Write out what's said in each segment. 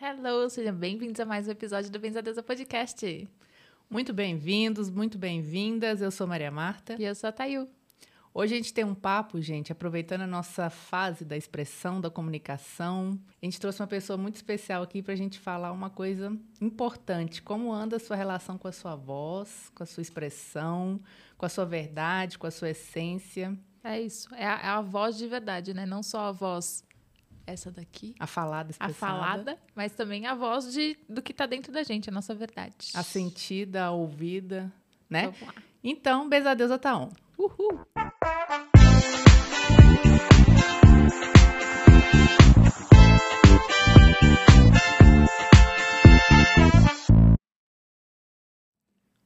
Hello, sejam bem-vindos a mais um episódio do Benzadeza Podcast. Muito bem-vindos, muito bem-vindas. Eu sou Maria Marta. E eu sou a Tayu. Hoje a gente tem um papo, gente, aproveitando a nossa fase da expressão, da comunicação. A gente trouxe uma pessoa muito especial aqui para a gente falar uma coisa importante. Como anda a sua relação com a sua voz, com a sua expressão, com a sua verdade, com a sua essência. É isso, é a, é a voz de verdade, né? Não só a voz essa daqui. A falada expressada. A falada, mas também a voz de, do que está dentro da gente, a nossa verdade. A sentida, a ouvida, né? Vamos lá. Então, beijo a Deus, Ataon. Uhul!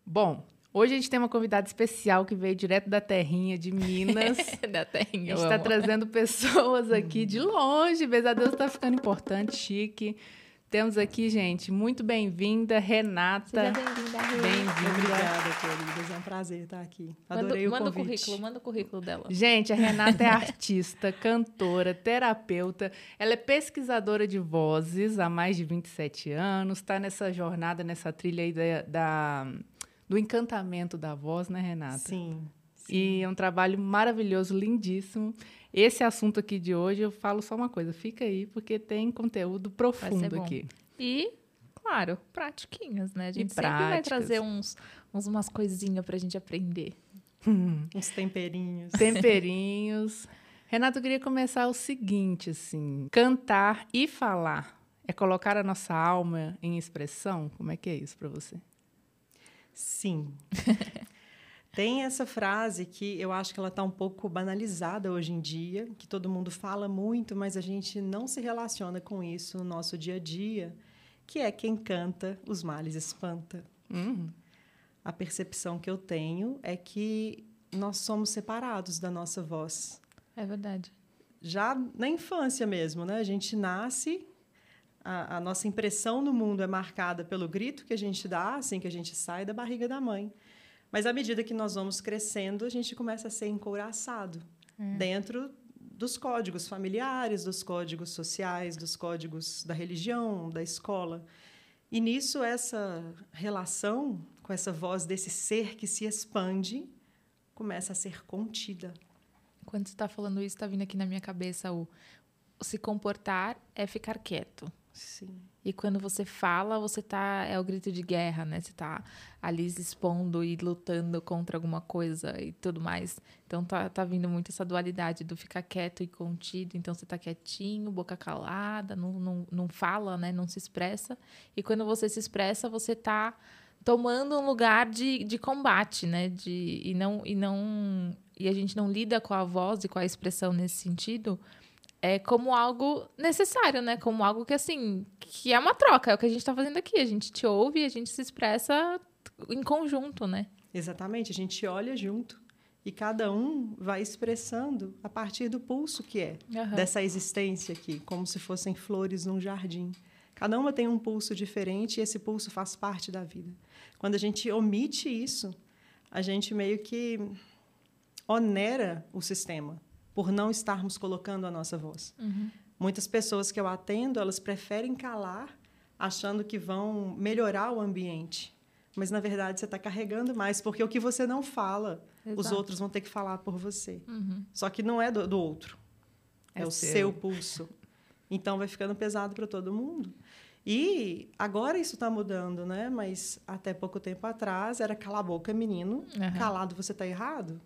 Bom, hoje a gente tem uma convidada especial que veio direto da terrinha de Minas. da terrinha, A gente está trazendo pessoas aqui de longe. Beijo a Deus está ficando importante, chique. Temos aqui, gente, muito bem-vinda, Renata. Bem-vinda, Rê. Bem-vinda. Obrigada, queridas. É um prazer estar aqui. Manda, Adorei manda o o convite. currículo, manda o currículo dela. Gente, a Renata é artista, cantora, terapeuta. Ela é pesquisadora de vozes há mais de 27 anos. Está nessa jornada, nessa trilha aí da, da- do encantamento da voz, né, Renata? Sim. sim. E é um trabalho maravilhoso, lindíssimo. Esse assunto aqui de hoje, eu falo só uma coisa, fica aí, porque tem conteúdo profundo aqui. E, claro, pratiquinhas, né? A E gente sempre vai práticas. trazer uns, uns umas coisinhas pra gente aprender. Uns temperinhos. Temperinhos. Renata, eu queria começar o seguinte, assim, cantar e falar é colocar a nossa alma em expressão? Como é que é isso para você? Sim. Tem essa frase que eu acho que ela está um pouco banalizada hoje em dia, que todo mundo fala muito, mas a gente não se relaciona com isso no nosso dia a dia, que é quem canta, os males espanta. Uhum. A percepção que eu tenho é que nós somos separados da nossa voz. É verdade. já na infância mesmo, né? A gente nasce, a, a nossa impressão no mundo é marcada pelo grito que a gente dá assim que a gente sai da barriga da mãe. Mas à medida que nós vamos crescendo, a gente começa a ser encouraçado dentro dos códigos familiares, dos códigos sociais, dos códigos da religião, da escola. E nisso essa relação com essa voz desse ser que se expande começa a ser contida. Quando você está falando isso, está vindo aqui na minha cabeça o se comportar é ficar quieto. Sim. E quando você fala, você tá. É o grito de guerra, né? Você tá ali se expondo e lutando contra alguma coisa e tudo mais. Então tá, tá vindo muito essa dualidade do ficar quieto e contido. Então você tá quietinho, boca calada, não, não, não fala, né? Não se expressa. E quando você se expressa, você tá tomando um lugar de, de combate, né? De, e não. E não. E a gente não lida com a voz e com a expressão nesse sentido é como algo necessário, né? Como algo que, assim, que é uma troca. É o que a gente tá fazendo aqui. A gente te ouve e a gente se expressa em conjunto, né? Exatamente, a gente olha junto e cada um vai expressando a partir do pulso que é Aham. dessa existência aqui, como se fossem flores num jardim. Cada uma tem um pulso diferente e esse pulso faz parte da vida. Quando a gente omite isso, a gente meio que onera o sistema por não estarmos colocando a nossa voz. Muitas pessoas que eu atendo, elas preferem calar, achando que vão melhorar o ambiente. Mas, na verdade, você está carregando mais, porque o que você não fala, os Exato. outros vão ter que falar por você. Uhum. Só que não é do, do outro, é, É o seu. seu pulso. Então, vai ficando pesado para todo mundo. E agora isso está mudando, né? Mas até pouco tempo atrás era cala a boca, menino. Aham. Calado, você está errado.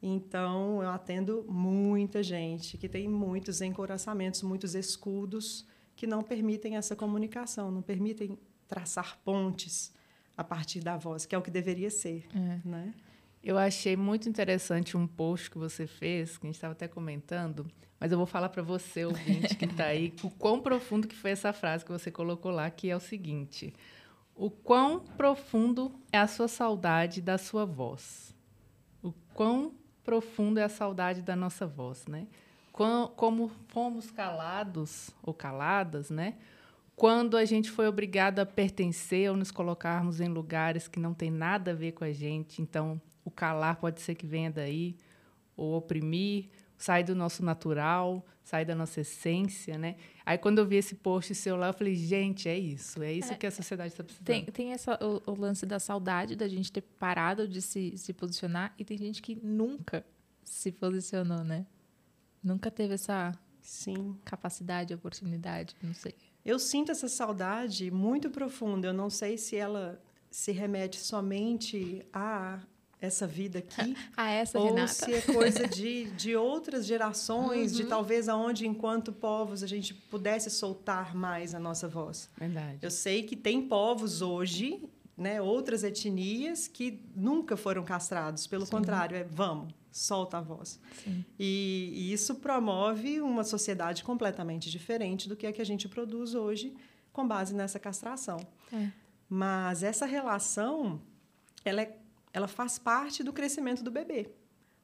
Então, eu atendo muita gente que tem muitos encoraçamentos, muitos escudos que não permitem essa comunicação, não permitem traçar pontes a partir da voz, que é o que deveria ser, É. né? Eu achei muito interessante um post que você fez, que a gente estava até comentando, mas eu vou falar para você, ouvinte, que está aí, o quão profundo que foi essa frase que você colocou lá, que é o seguinte: o quão profundo é a sua saudade da sua voz? O quão profundo é a saudade da nossa voz, né? Como fomos calados ou caladas, né? Quando a gente foi obrigado a pertencer ou nos colocarmos em lugares que não tem nada a ver com a gente, então o calar pode ser que venha daí, ou oprimir, sai do nosso natural, sai da nossa essência, né? Aí quando eu vi esse post seu lá, eu falei, gente, é isso, é isso é, que a sociedade está precisando. Tem, tem essa, o, o, lance da saudade da gente ter parado de se, se posicionar e tem gente que nunca se posicionou, né? Nunca teve essa Sim. capacidade, oportunidade, não sei. Eu sinto essa saudade muito profunda. Eu não sei se ela se remete somente a essa vida aqui. a essa, ou Renata. se é coisa de, de outras gerações, uhum. de talvez aonde, enquanto povos, a gente pudesse soltar mais a nossa voz. Verdade. Eu sei que tem povos hoje, né, outras etnias, que nunca foram castrados. Pelo Sim. contrário, é vamos, solta a voz. E, e, isso promove uma sociedade completamente diferente do que é que a gente produz hoje com base nessa castração. É. Mas essa relação, ela, é, ela faz parte do crescimento do bebê.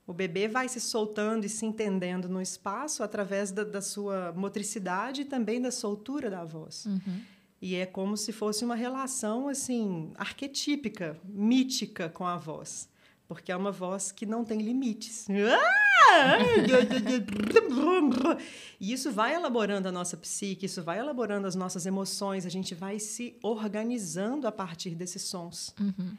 O bebê vai se soltando e se entendendo no espaço através da, da sua motricidade e também da soltura da voz. Uhum. E é como se fosse uma relação assim arquetípica, mítica com a voz porque é uma voz que não tem limites. e isso vai elaborando a nossa psique, isso vai elaborando as nossas emoções, a gente vai se organizando a partir desses sons. Uhum.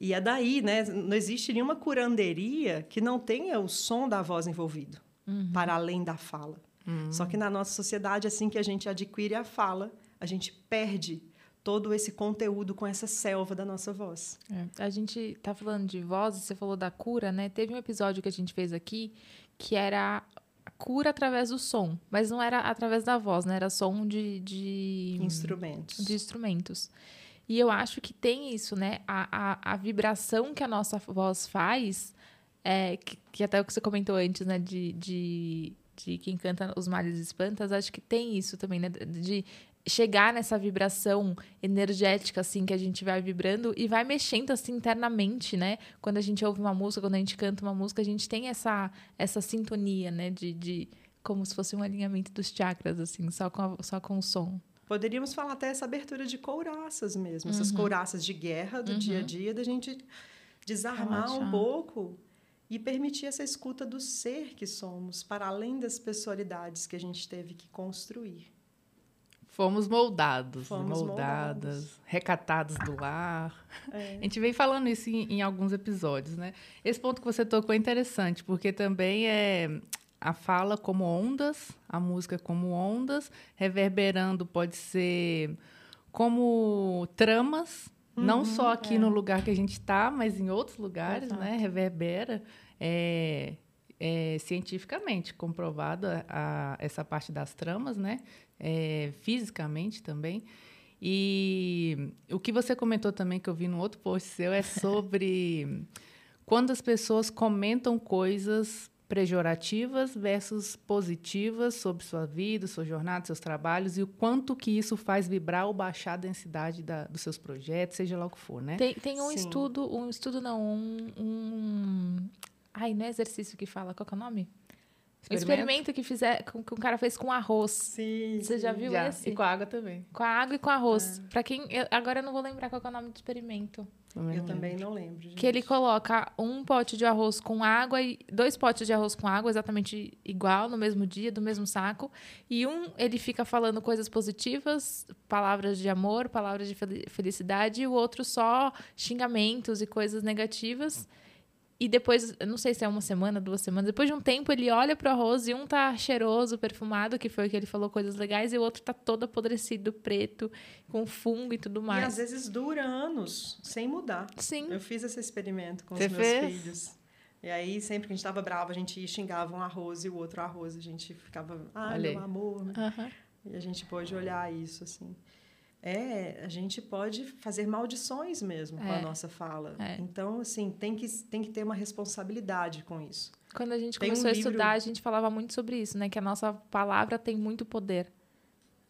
E é daí, né? Não existe nenhuma curanderia que não tenha o som da voz envolvido, uhum. para além da fala. Uhum. Só que na nossa sociedade, assim que a gente adquire a fala, a gente perde todo esse conteúdo com essa selva da nossa voz. É. A gente tá falando de voz, você falou da cura, né? Teve um episódio que a gente fez aqui que era a cura através do som, mas não era através da voz, né? Era som de, de instrumentos. De instrumentos. E eu acho que tem isso, né? A, a, a vibração que a nossa voz faz, é, que, que até o que você comentou antes, né? De, de, de quem canta Os Males Espantas, acho que tem isso também, né? De chegar nessa vibração energética assim que a gente vai vibrando e vai mexendo assim internamente, né? Quando a gente ouve uma música, quando a gente canta uma música, a gente tem essa essa sintonia, né, de, de como se fosse um alinhamento dos chakras assim, só com a, só com o som. Poderíamos falar até essa abertura de couraças mesmo, uhum. essas couraças de guerra do uhum. dia a dia, da gente desarmar Relaxar. um pouco e permitir essa escuta do ser que somos, para além das pessoalidades que a gente teve que construir. Fomos moldados, Fomos moldadas, moldados. recatados do lar. É. A gente vem falando isso em, em, alguns episódios, né? Esse ponto que você tocou é interessante, porque também é a fala como ondas, a música como ondas, reverberando pode ser como tramas, uhum, não só aqui é. no lugar que a gente está, mas em outros lugares, né? Exato. né? Reverbera. É, é, cientificamente comprovada essa parte das tramas, né? É, fisicamente também. E o que você comentou também, que eu vi no outro post seu, é sobre quando as pessoas comentam coisas pejorativas versus positivas sobre sua vida, sua jornada, seus trabalhos e o quanto que isso faz vibrar ou baixar a densidade da, dos seus projetos, seja lá o que for, né? Tem, tem um Sim. estudo, um estudo não, um, um Ai, não é exercício que fala, qual é o nome? Experimento? experimento que, fizer, que um cara fez com arroz. Sim. Você já viu já. esse? E com água também. Com a água e com arroz. Ah. Para quem. Eu, agora eu não vou lembrar qual é o nome do experimento. Também eu também não lembro. Gente. Que ele coloca um pote de arroz com água e dois potes de arroz com água exatamente igual, no mesmo dia, do mesmo saco. E um ele fica falando coisas positivas, palavras de amor, palavras de felicidade, e o outro só xingamentos e coisas negativas. E depois, não sei se é uma semana, duas semanas, depois de um tempo ele olha pro arroz e um tá cheiroso, perfumado, que foi o que ele falou coisas legais, e o outro tá todo apodrecido, preto, com fungo e tudo mais. E às vezes dura anos sem mudar. Sim. Eu fiz esse experimento com Você os meus fez? filhos. E aí, sempre que a gente estava bravo, a gente xingava um arroz e o outro arroz. A gente ficava, ah, meu amor. Né? Uhum. E a gente pôde olhar isso, assim. É, a gente pode fazer maldições mesmo é. com a é. nossa fala. É. Então, assim, tem que, tem que ter uma responsabilidade com isso. Quando a gente tem começou um a estudar, livro... a gente falava muito sobre isso, né? Que a nossa palavra tem muito poder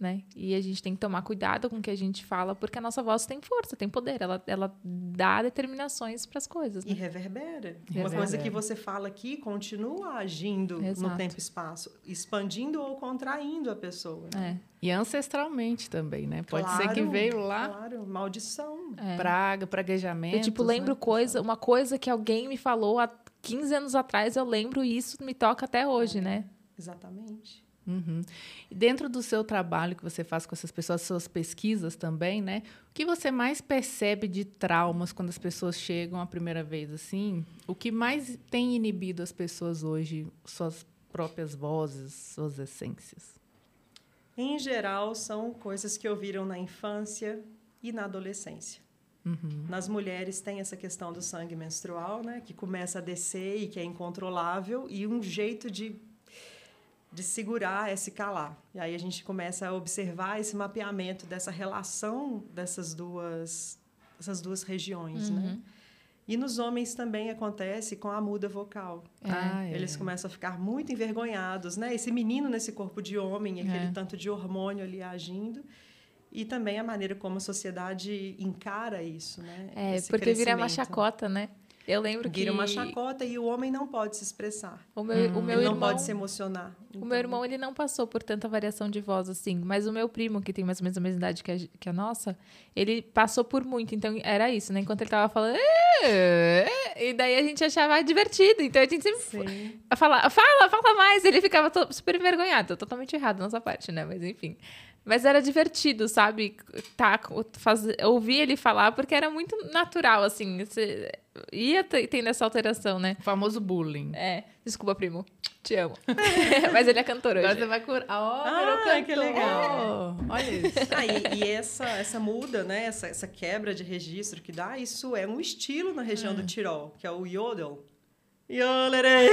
né? E a gente tem que tomar cuidado com o que a gente fala, porque a nossa voz tem força, tem poder, ela, ela dá determinações para as coisas. Né? E reverbera. reverbera. Uma coisa que você fala aqui continua agindo Exato. no tempo e espaço, expandindo ou contraindo a pessoa. Né? É. E ancestralmente também, né? Pode claro, ser que veio lá. Claro, maldição. É. Praga, praguejamento. Eu, tipo, lembro né? coisa, uma coisa que alguém me falou há 15 anos atrás, eu lembro e isso me toca até hoje, é, né? Exatamente. Uhum. E dentro do seu trabalho que você faz com essas pessoas, suas pesquisas também, né? O que você mais percebe de traumas quando as pessoas chegam a primeira vez assim? O que mais tem inibido as pessoas hoje, suas próprias vozes, suas essências? Em geral, são coisas que ouviram na infância e na adolescência. Uhum. Nas mulheres tem essa questão do sangue menstrual, né, que começa a descer e que é incontrolável e um jeito de de segurar é se calar. E aí a gente começa a observar esse mapeamento dessa relação dessas duas essas duas regiões, né? uhum. né? E nos homens também acontece com a muda vocal. Ah, é. Eles começam a ficar muito envergonhados, né? Esse menino nesse corpo de homem, aquele é. tanto de hormônio ali agindo. E também a maneira como a sociedade encara isso, né? É, Esse porque vira uma chacota, né? Eu lembro que. Vira uma chacota e o homem não pode se expressar. O meu, hum. o meu ele irmão, não pode se emocionar. Então... O meu irmão, ele não passou por tanta variação de voz assim. Mas o meu primo, que tem mais ou menos a mesma idade que a, que a nossa, ele passou por muito. Então era isso, né? Enquanto ele tava falando. E daí a gente achava divertido. Então a gente sempre Sim. fala, fala, fala mais. Ele ficava super envergonhado. Totalmente errado nessa parte, né? Mas enfim. Mas era divertido, sabe? Tá, fazer, ouvir ele falar, porque era muito natural, assim. Você ia tendo essa alteração, né? O famoso bullying. É. Desculpa, primo. Te amo. Mas ele é cantor hoje. Agora você vai curar. Oh, ah, que legal. Oh, olha isso. Ah, e, e, essa, essa muda, né? Essa, essa quebra de registro que dá, isso é um estilo na região do Tirol, que é o yodel. Yoderei!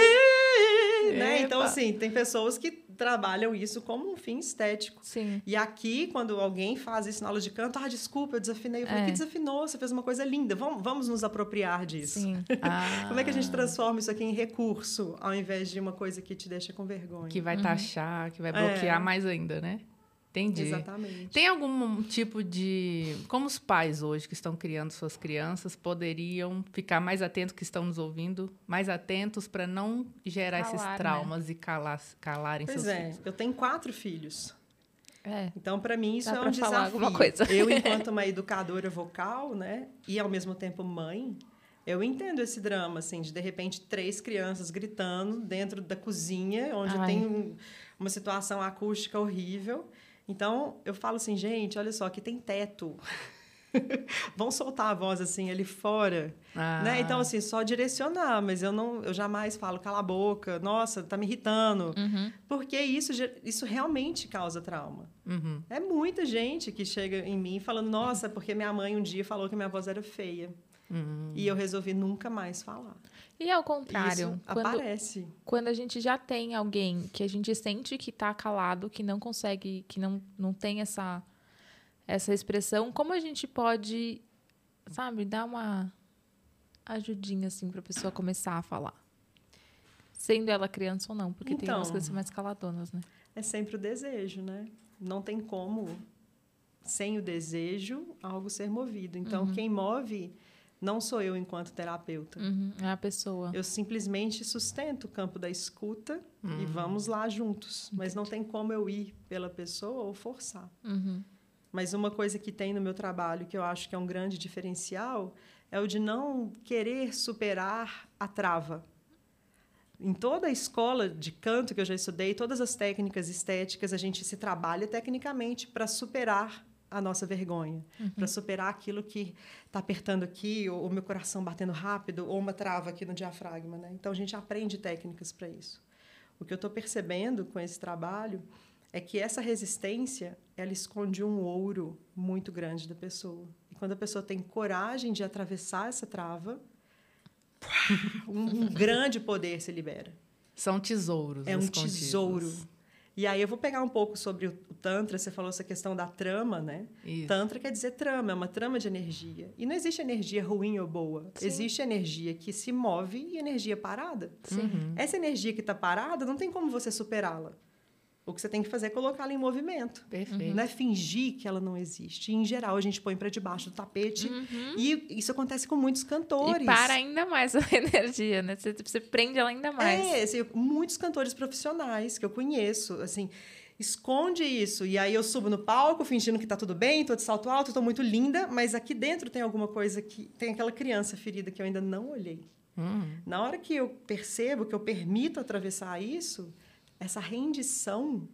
Né? Então, assim, tem pessoas que trabalham isso como um fim estético. Sim. E aqui, quando alguém faz isso na aula de canto, ah, desculpa, eu desafinei. Eu falei, é. que desafinou? Você fez uma coisa linda. Vamos, vamos nos apropriar disso. Sim. Ah. Como é que a gente transforma isso aqui em recurso, ao invés de uma coisa que te deixa com vergonha? Que vai uhum. taxar, que vai bloquear é. mais ainda, né? Entendi. Exatamente. Tem algum tipo de. Como os pais hoje que estão criando suas crianças poderiam ficar mais atentos, que estão nos ouvindo, mais atentos para não gerar Calar, esses né? traumas né? e calar, calarem pois seus é, filhos? eu tenho quatro filhos. É. Então, para mim, isso Dá é um desafio. Alguma coisa. Eu, enquanto uma educadora vocal, né, e ao mesmo tempo mãe, eu entendo esse drama, assim, de de repente três crianças gritando dentro da cozinha, onde Ai. tem um, uma situação acústica horrível. Então, eu falo assim, gente, olha só, aqui tem teto. Vão soltar a voz assim ali fora, ah. né? Então assim, só direcionar, mas eu não, eu jamais falo cala a boca, nossa, tá me irritando, uhum. porque isso isso realmente causa trauma. Uhum. É muita gente que chega em mim falando, nossa, porque minha mãe um dia falou que minha voz era feia. Uhum. E eu resolvi nunca mais falar. E ao contrário, Isso quando, aparece. Quando a gente já tem alguém que a gente sente que está calado, que não consegue, que não, não tem essa, essa expressão, como a gente pode, sabe, dar uma ajudinha assim para a pessoa começar a falar? Sendo ela criança ou não, porque então, tem umas coisas mais caladonas, né? É sempre o desejo, né? Não tem como, sem o desejo, algo ser movido. Então, uhum. quem move não sou eu enquanto terapeuta. Uhum, é a pessoa. Eu simplesmente sustento o campo da escuta uhum. e vamos lá juntos. Mas não tem como eu ir pela pessoa ou forçar. Uhum. Mas uma coisa que tem no meu trabalho que eu acho que é um grande diferencial é o de não querer superar a trava. Em toda a escola de canto que eu já estudei, todas as técnicas estéticas, a gente se trabalha tecnicamente para superar a nossa vergonha, uhum. para superar aquilo que está apertando aqui, ou o meu coração batendo rápido, ou uma trava aqui no diafragma. Né? Então, a gente aprende técnicas para isso. O que eu estou percebendo com esse trabalho é que essa resistência ela esconde um ouro muito grande da pessoa. E quando a pessoa tem coragem de atravessar essa trava, um, um grande poder se libera. São tesouros. É um tesouro e aí eu vou pegar um pouco sobre o, Tantra, você falou essa questão da trama, né? Isso. Tantra quer dizer trama, é uma trama de energia. E não existe energia ruim ou boa. Sim. Existe energia que se move e energia parada. Uhum. Essa energia que está parada, não tem como você superá-la. O que você tem que fazer é colocá-la em movimento. Perfeito. Não é fingir que ela não existe. E, em geral, a gente põe para debaixo do tapete. Uhum. E isso acontece com muitos cantores. E para ainda mais a energia, né? Você, você prende ela ainda mais. É, assim, muitos cantores profissionais que eu conheço, assim, esconde isso. E aí eu subo no palco fingindo que está tudo bem, estou de salto alto, estou muito linda, mas aqui dentro tem alguma coisa que... Tem aquela criança ferida que eu ainda não olhei. Hum. Na hora que eu percebo, que eu permito atravessar isso, essa rendição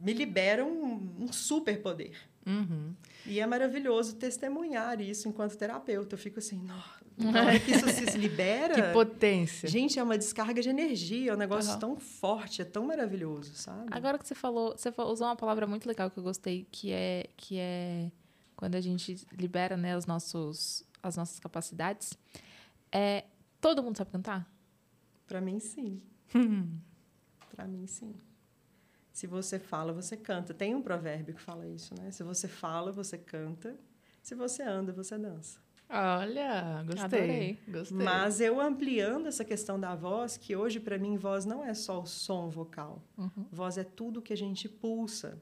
me libera um, um superpoder. Uhum. E é maravilhoso testemunhar isso enquanto terapeuta. Eu fico assim, "Nossa, na hora que isso se libera. Que potência. Gente, é uma descarga de energia, é um negócio Aham. tão forte, é tão maravilhoso, sabe? Agora que você falou, você usou uma palavra muito legal que eu gostei, que é que é quando a gente libera, né, os nossos as nossas capacidades. É todo mundo sabe cantar? Pra mim, sim. Pra mim, sim. Se você fala, você canta. Tem um provérbio que fala isso, né? Se você fala, você canta. Se você anda, você dança. Olha, gostei. Adorei. Gostei. Mas eu ampliando essa questão da voz, que hoje para mim voz não é só o som vocal. Uhum. Voz é tudo que a gente pulsa.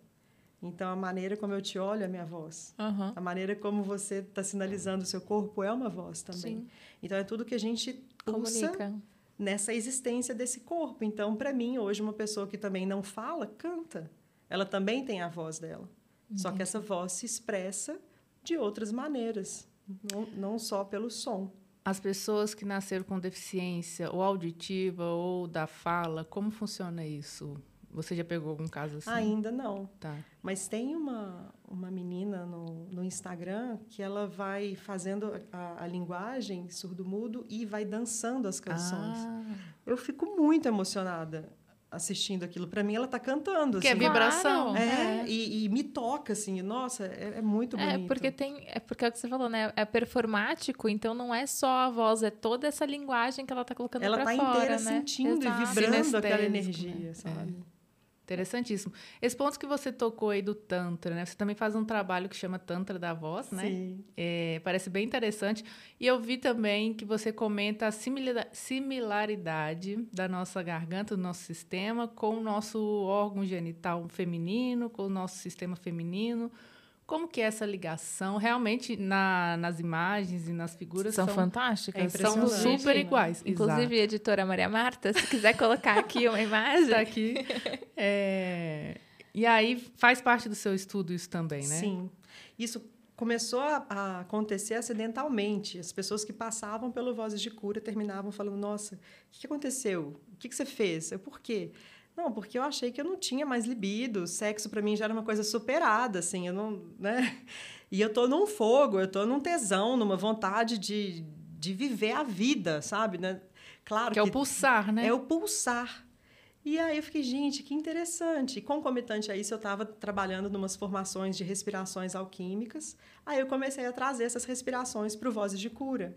Então a maneira como eu te olho é a minha voz. Aham. A maneira como você está sinalizando o seu corpo é uma voz também. Sim. Então é tudo que a gente pulsa Comunica. nessa existência desse corpo. Então, para mim, hoje, uma pessoa que também não fala, canta. Ela também tem a voz dela. Só que essa voz se expressa de outras maneiras, não, não só pelo som. As pessoas que nasceram com deficiência, ou auditiva, ou da fala, como funciona isso? Você já pegou algum caso assim? Ainda não. Tá. Mas tem uma, uma menina no, no Instagram que ela vai fazendo a, a linguagem surdo-mudo e vai dançando as canções. Ah, Eu fico muito emocionada assistindo aquilo. Para mim, ela está cantando. que é assim. vibração. Claro. É, E, e me toca, assim. Nossa, é, é muito É, bonito. porque tem. É porque é o que você falou, né? É performático, então não é só a voz, é toda essa linguagem que ela tá colocando ela pra está fora, inteira né? sentindo Exato. e vibrando aquela energia, né? sabe? Interessantíssimo. Esse ponto que você tocou aí do Tantra, né? Você também faz um trabalho que chama Tantra da Voz, né? Sim. É, parece bem interessante. E eu vi também que você comenta a simila- similaridade da nossa garganta, do nosso sistema, com o nosso órgão genital feminino, com o nosso sistema feminino. Como que é essa ligação? Realmente, na- nas imagens e nas figuras, São, são, fantásticas. É são impressionante, super né? iguais. Inclusive, editora Maria Marta, se quiser colocar aqui uma imagem. está aqui. É, E aí, faz parte do seu estudo isso também, né? Sim. Isso começou a, a acontecer acidentalmente. As pessoas que passavam pelo Vozes de Cura terminavam falando: Nossa, o que aconteceu? O que que você fez? Eu, Por quê? Não, porque eu achei que eu não tinha mais libido. Sexo para mim já era uma coisa superada, assim, eu não, né? E eu tô num fogo, eu tô num tesão, numa vontade de, de viver a vida, sabe, né? Claro Que é o pulsar, né? é o pulsar. E aí eu fiquei, gente, que interessante. E concomitante a isso, eu estava trabalhando em umas formações de respirações alquímicas. Aí eu comecei a trazer essas respirações para o Vozes de Cura.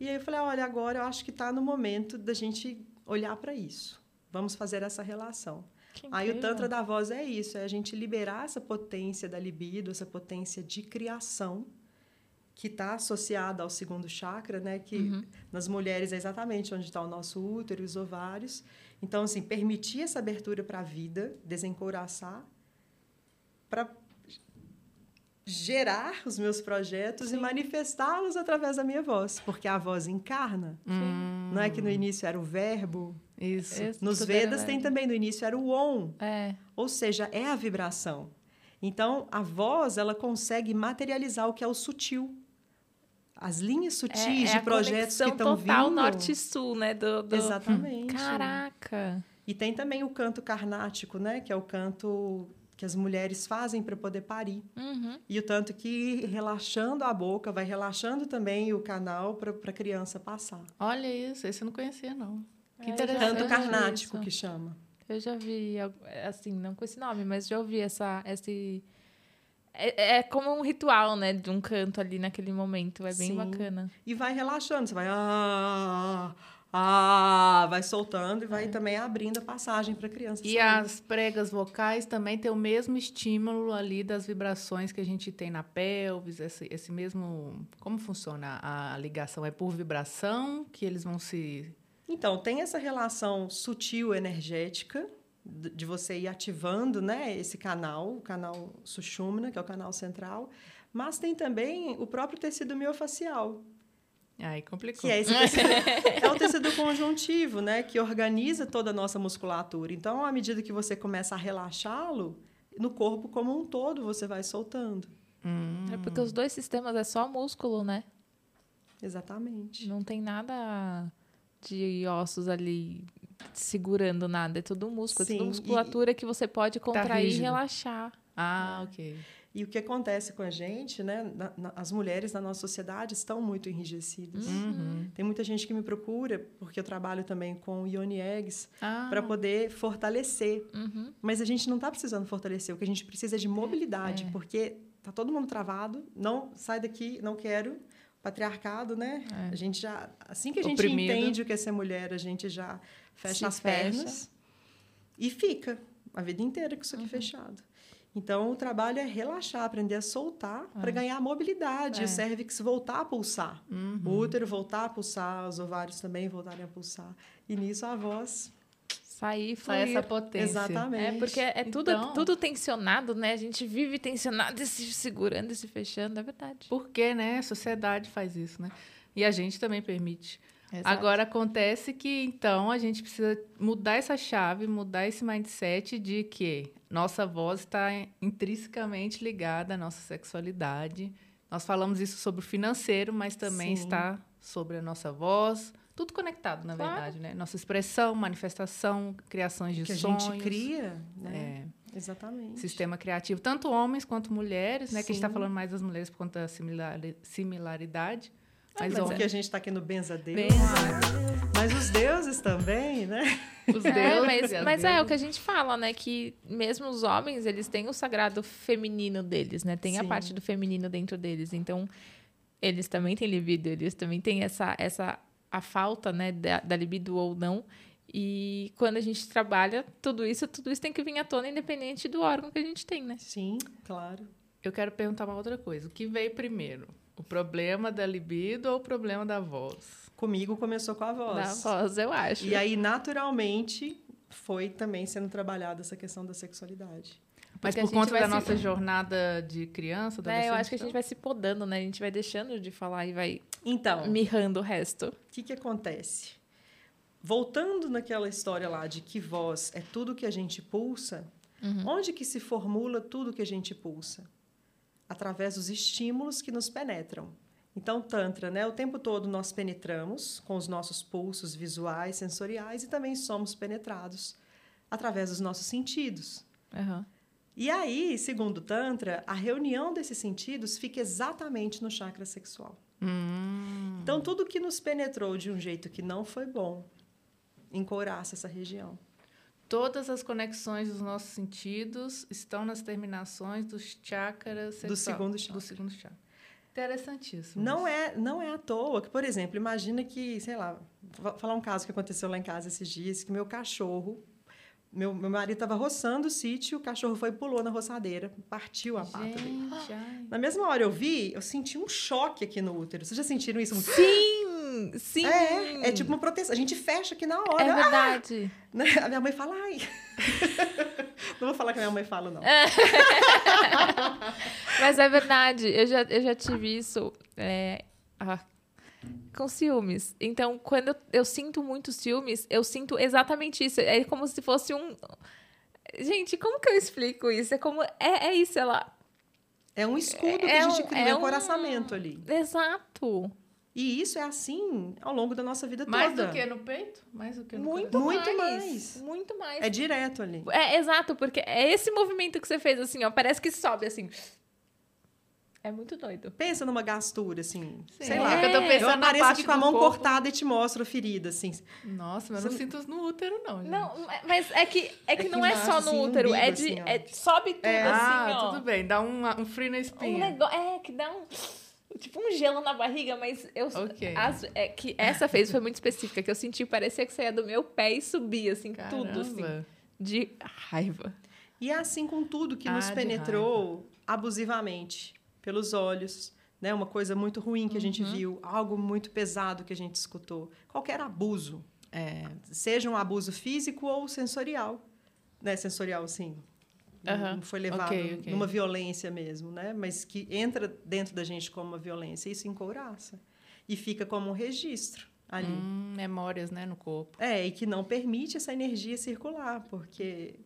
E aí eu falei, olha, agora eu acho que está no momento da gente olhar para isso. Vamos fazer essa relação. Aí o. Tantra da voz é isso, é a gente liberar essa potência da libido, essa potência de criação que está associada ao segundo chakra, né? Que Uhum. nas mulheres é exatamente onde está o nosso útero e os ovários. Então, assim, permitir essa abertura para a vida, desencouraçar, para gerar os meus projetos e manifestá-los através da minha voz, porque a voz encarna. Hum, Não é que no início era o verbo, isso. Esse nos tudo Vedas tem também no início era o on, É. ou seja, é a vibração. Então, a voz, ela consegue materializar o que é o sutil. As linhas É, sutis é de a projetos que conexão estão total vindo. norte-sul, né? Do, do... Exatamente. Caraca! E tem também o canto carnático, né? Que é o canto que as mulheres fazem para poder parir. Uhum. E o tanto que relaxando a boca, vai relaxando também o canal para a criança passar. Olha isso, esse eu não conhecia, não. É, Que interessante. Canto carnático, que chama. Eu já vi, assim, não com esse nome, mas já ouvi essa, esse... É, é como um ritual, né? De um canto ali naquele momento. É bem Sim. bacana. E vai relaxando, você vai. Ah, ah, vai soltando e vai também abrindo a passagem para a criança. E sair. as pregas vocais também têm o mesmo estímulo ali das vibrações que a gente tem na pelvis, esse, esse mesmo. Como funciona a ligação? É por vibração que eles vão se. Então, tem essa relação sutil energética de você ir ativando né, esse canal, o canal Sushumna, que é o canal central, mas tem também o próprio tecido miofacial, Aí complicou. que é esse tecido, é o tecido conjuntivo, né, que organiza toda a nossa musculatura. Então, à medida que você começa a relaxá-lo, no corpo como um todo você vai soltando. Hum. É porque os dois sistemas é só músculo, né? Exatamente. Não tem nada de ossos ali segurando nada, é tudo músculo, é Sim, tudo e- musculatura que você pode contrair e rígido. relaxar. Ah, ok. E o que acontece com a gente, né? na- na- as mulheres na nossa sociedade estão muito enrijecidas. Uhum. Tem muita gente que me procura, porque eu trabalho também com Ione Eggs, Ah, para poder fortalecer. Uhum. Mas a gente não está precisando fortalecer, o que a gente precisa é de mobilidade, porque tá todo mundo travado, não sai daqui, não quero. Patriarcado, né? É. A gente já, assim que a gente Oprimido. entende o que é ser mulher, a gente já fecha Se as fecha. pernas e fica a vida inteira com isso Uhum. aqui fechado. Então, o trabalho é relaxar, aprender a soltar para É. ganhar mobilidade, É. o cérvix voltar a pulsar, uhum. o útero voltar a pulsar, os ovários também voltarem a pulsar. E nisso a voz. Sair, Sai fluir. essa potência. Exatamente. É, porque é tudo, Então- tudo tensionado, né? A gente vive tensionado e se segurando e se fechando, é verdade. Porque, né? A sociedade faz isso, né? E a gente também permite. Exato. Agora acontece que então a gente precisa mudar essa chave, mudar esse mindset de que nossa voz está intrinsecamente ligada à nossa sexualidade. Nós falamos isso sobre o financeiro, mas também Sim. está sobre a nossa voz. Tudo conectado, na Claro. verdade, né? Nossa expressão, manifestação, criações de que a sonhos. gente cria, né? É, Exatamente. sistema criativo, tanto homens quanto mulheres, né? Que a gente está Sim. falando mais das mulheres por conta da similari- similaridade. Mas Mas, é porque a gente está aqui no Benza Deus. Benza. Mas os deuses também, né? os É, deuses mas, e as mas é o que a gente fala, né? Que mesmo os homens, eles têm o sagrado feminino deles, né? Tem a Sim. parte do feminino dentro deles. Então, eles também têm libido, eles também têm essa, essa a falta, né, da, da libido ou não. E quando a gente trabalha tudo isso, tudo isso tem que vir à tona, independente do órgão que a gente tem, né? Sim, claro. Eu quero perguntar uma outra coisa. O que veio primeiro? O problema da libido ou o problema da voz? Comigo começou com a Da voz. voz, eu acho. E aí, naturalmente, foi também sendo trabalhada essa questão da sexualidade. Mas por conta vai da se- nossa jornada de criança, É, eu acho que a gente vai se podando, né? A gente vai deixando de falar e vai Então, o mirrando o resto. que, que acontece? Voltando naquela história lá de que voz é tudo que a gente pulsa, onde que se formula tudo que a gente pulsa? Através dos estímulos que nos penetram. Então, Tantra, né? O tempo todo nós penetramos com os nossos pulsos visuais, sensoriais e também somos penetrados através dos nossos sentidos. Aham. E aí, segundo o Tantra, a reunião desses sentidos fica exatamente no chakra sexual. Hum, Então, tudo que nos penetrou de um jeito que não foi bom, encouraça essa região. todas as conexões dos nossos sentidos estão nas terminações dos chakras sexual, segundo chakra. Do segundo chakra. Interessantíssimo. Não é, não é à toa que, por exemplo, imagina que, sei lá, vou falar um caso que aconteceu lá em casa esses dias, que meu cachorro, meu, meu marido estava roçando o sítio, o cachorro foi e pulou na roçadeira, partiu a pata dele. Ai. Na mesma hora eu vi, eu senti um choque aqui no útero. Vocês já sentiram isso? Sim! Sim! É, é tipo uma proteção. A gente fecha aqui na hora. É verdade. Né? A minha mãe fala, ai. não vou falar que a minha mãe fala, não. Mas é verdade. Eu já, eu já tive isso é, ah, com ciúmes. Então, quando eu, eu sinto muitos ciúmes, eu sinto exatamente isso. É como se fosse um. Gente, como que eu explico isso? É como. É, é isso, ela. É um escudo que É a gente um- cria, é um um- coraçamento ali. Exato. E isso é assim ao longo da nossa vida Mais toda. do que no peito? Mais do que no Muito, coração? Muito mais. mais. Muito mais. É direto ali. É, exato, porque é esse movimento que você fez, assim, ó. Parece que sobe, assim. É muito doido. Pensa numa gastura, assim. Sim, sei é lá. que eu tô pensando Eu na apareço aqui com a mão corpo. cortada e te mostro a ferida, assim. Nossa, mas eu não Você- sinto isso no útero, não, gente. Não, mas é que, é que que não é só assim, no um útero, é de. assim, é- sobe tudo É. ah, assim, ó. tudo bem. Dá um, um frio na Um espinha. negócio. É, que dá um. Tipo um gelo na barriga, mas eu. Ok. as- é que essa vez foi muito específica, que eu senti, parecia que saía do meu pé e subia, assim, tudo, assim. Caramba. De raiva. E é assim com tudo que Ah, nos penetrou abusivamente pelos olhos, né? Uma coisa muito ruim que a Uhum. gente viu, algo muito pesado que a gente escutou. Qualquer abuso, É. seja um abuso físico ou sensorial, né? Sensorial, sim. Não foi levado Ok, ok. numa violência mesmo, né? Mas que entra dentro da gente como uma violência, isso encouraça e fica como um registro ali. Hum, memórias, né, no corpo. É, e que não permite essa energia circular, porque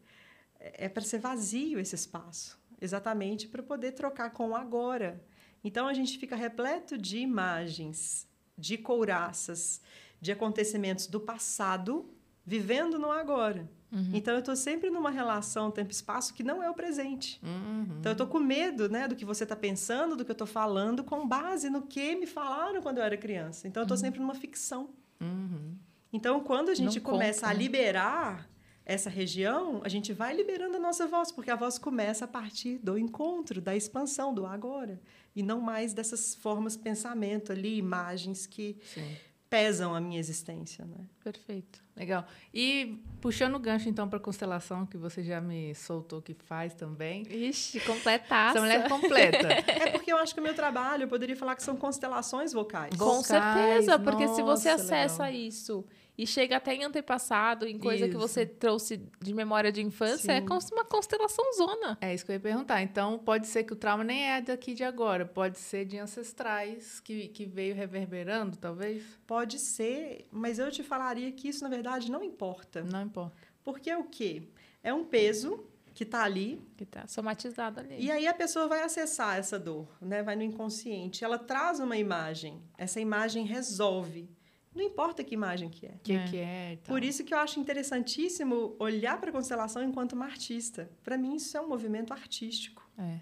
é para ser vazio esse espaço, exatamente para poder trocar com o agora. Então a gente fica repleto de imagens, de couraças, de acontecimentos do passado vivendo no agora. Uhum. Então eu estou sempre numa relação tempo-espaço que não é o presente. Uhum. Então eu estou com medo, né, do que você está pensando, do que eu estou falando, com base no que me falaram quando eu era criança. Então eu estou uhum. sempre numa ficção. Uhum. Então quando a gente não começa conta, a né? liberar essa região, a gente vai liberando a nossa voz, porque a voz começa a partir do encontro, da expansão, do agora, e não mais dessas formas de pensamento ali, imagens que Sim. pesam a minha existência. Né? Perfeito. Legal. E puxando o gancho, então, para a constelação, que você já me soltou que faz também. Ixi, completaça. Essa mulher completa. é porque eu acho que o meu trabalho, eu poderia falar que são constelações vocais. Com certeza, porque nossa, se você acessa legal. isso e chega até em antepassado, em coisa isso. que você trouxe de memória de infância, é Sim. é uma constelação zona. É isso que eu ia perguntar. Então, pode ser que o trauma nem é daqui de agora, pode ser de ancestrais que, que veio reverberando, talvez? Pode ser, mas eu te falaria que isso, na verdade, não importa. Não importa. Porque é o quê? É um peso que está ali. Que está somatizado ali. E aí a pessoa vai acessar essa dor, né? vai no inconsciente. Ela traz uma imagem. Essa imagem resolve. Não importa que imagem que é. Que é. que é então. Por isso que eu acho interessantíssimo olhar para a constelação enquanto uma artista. Para mim, isso é um movimento artístico. É.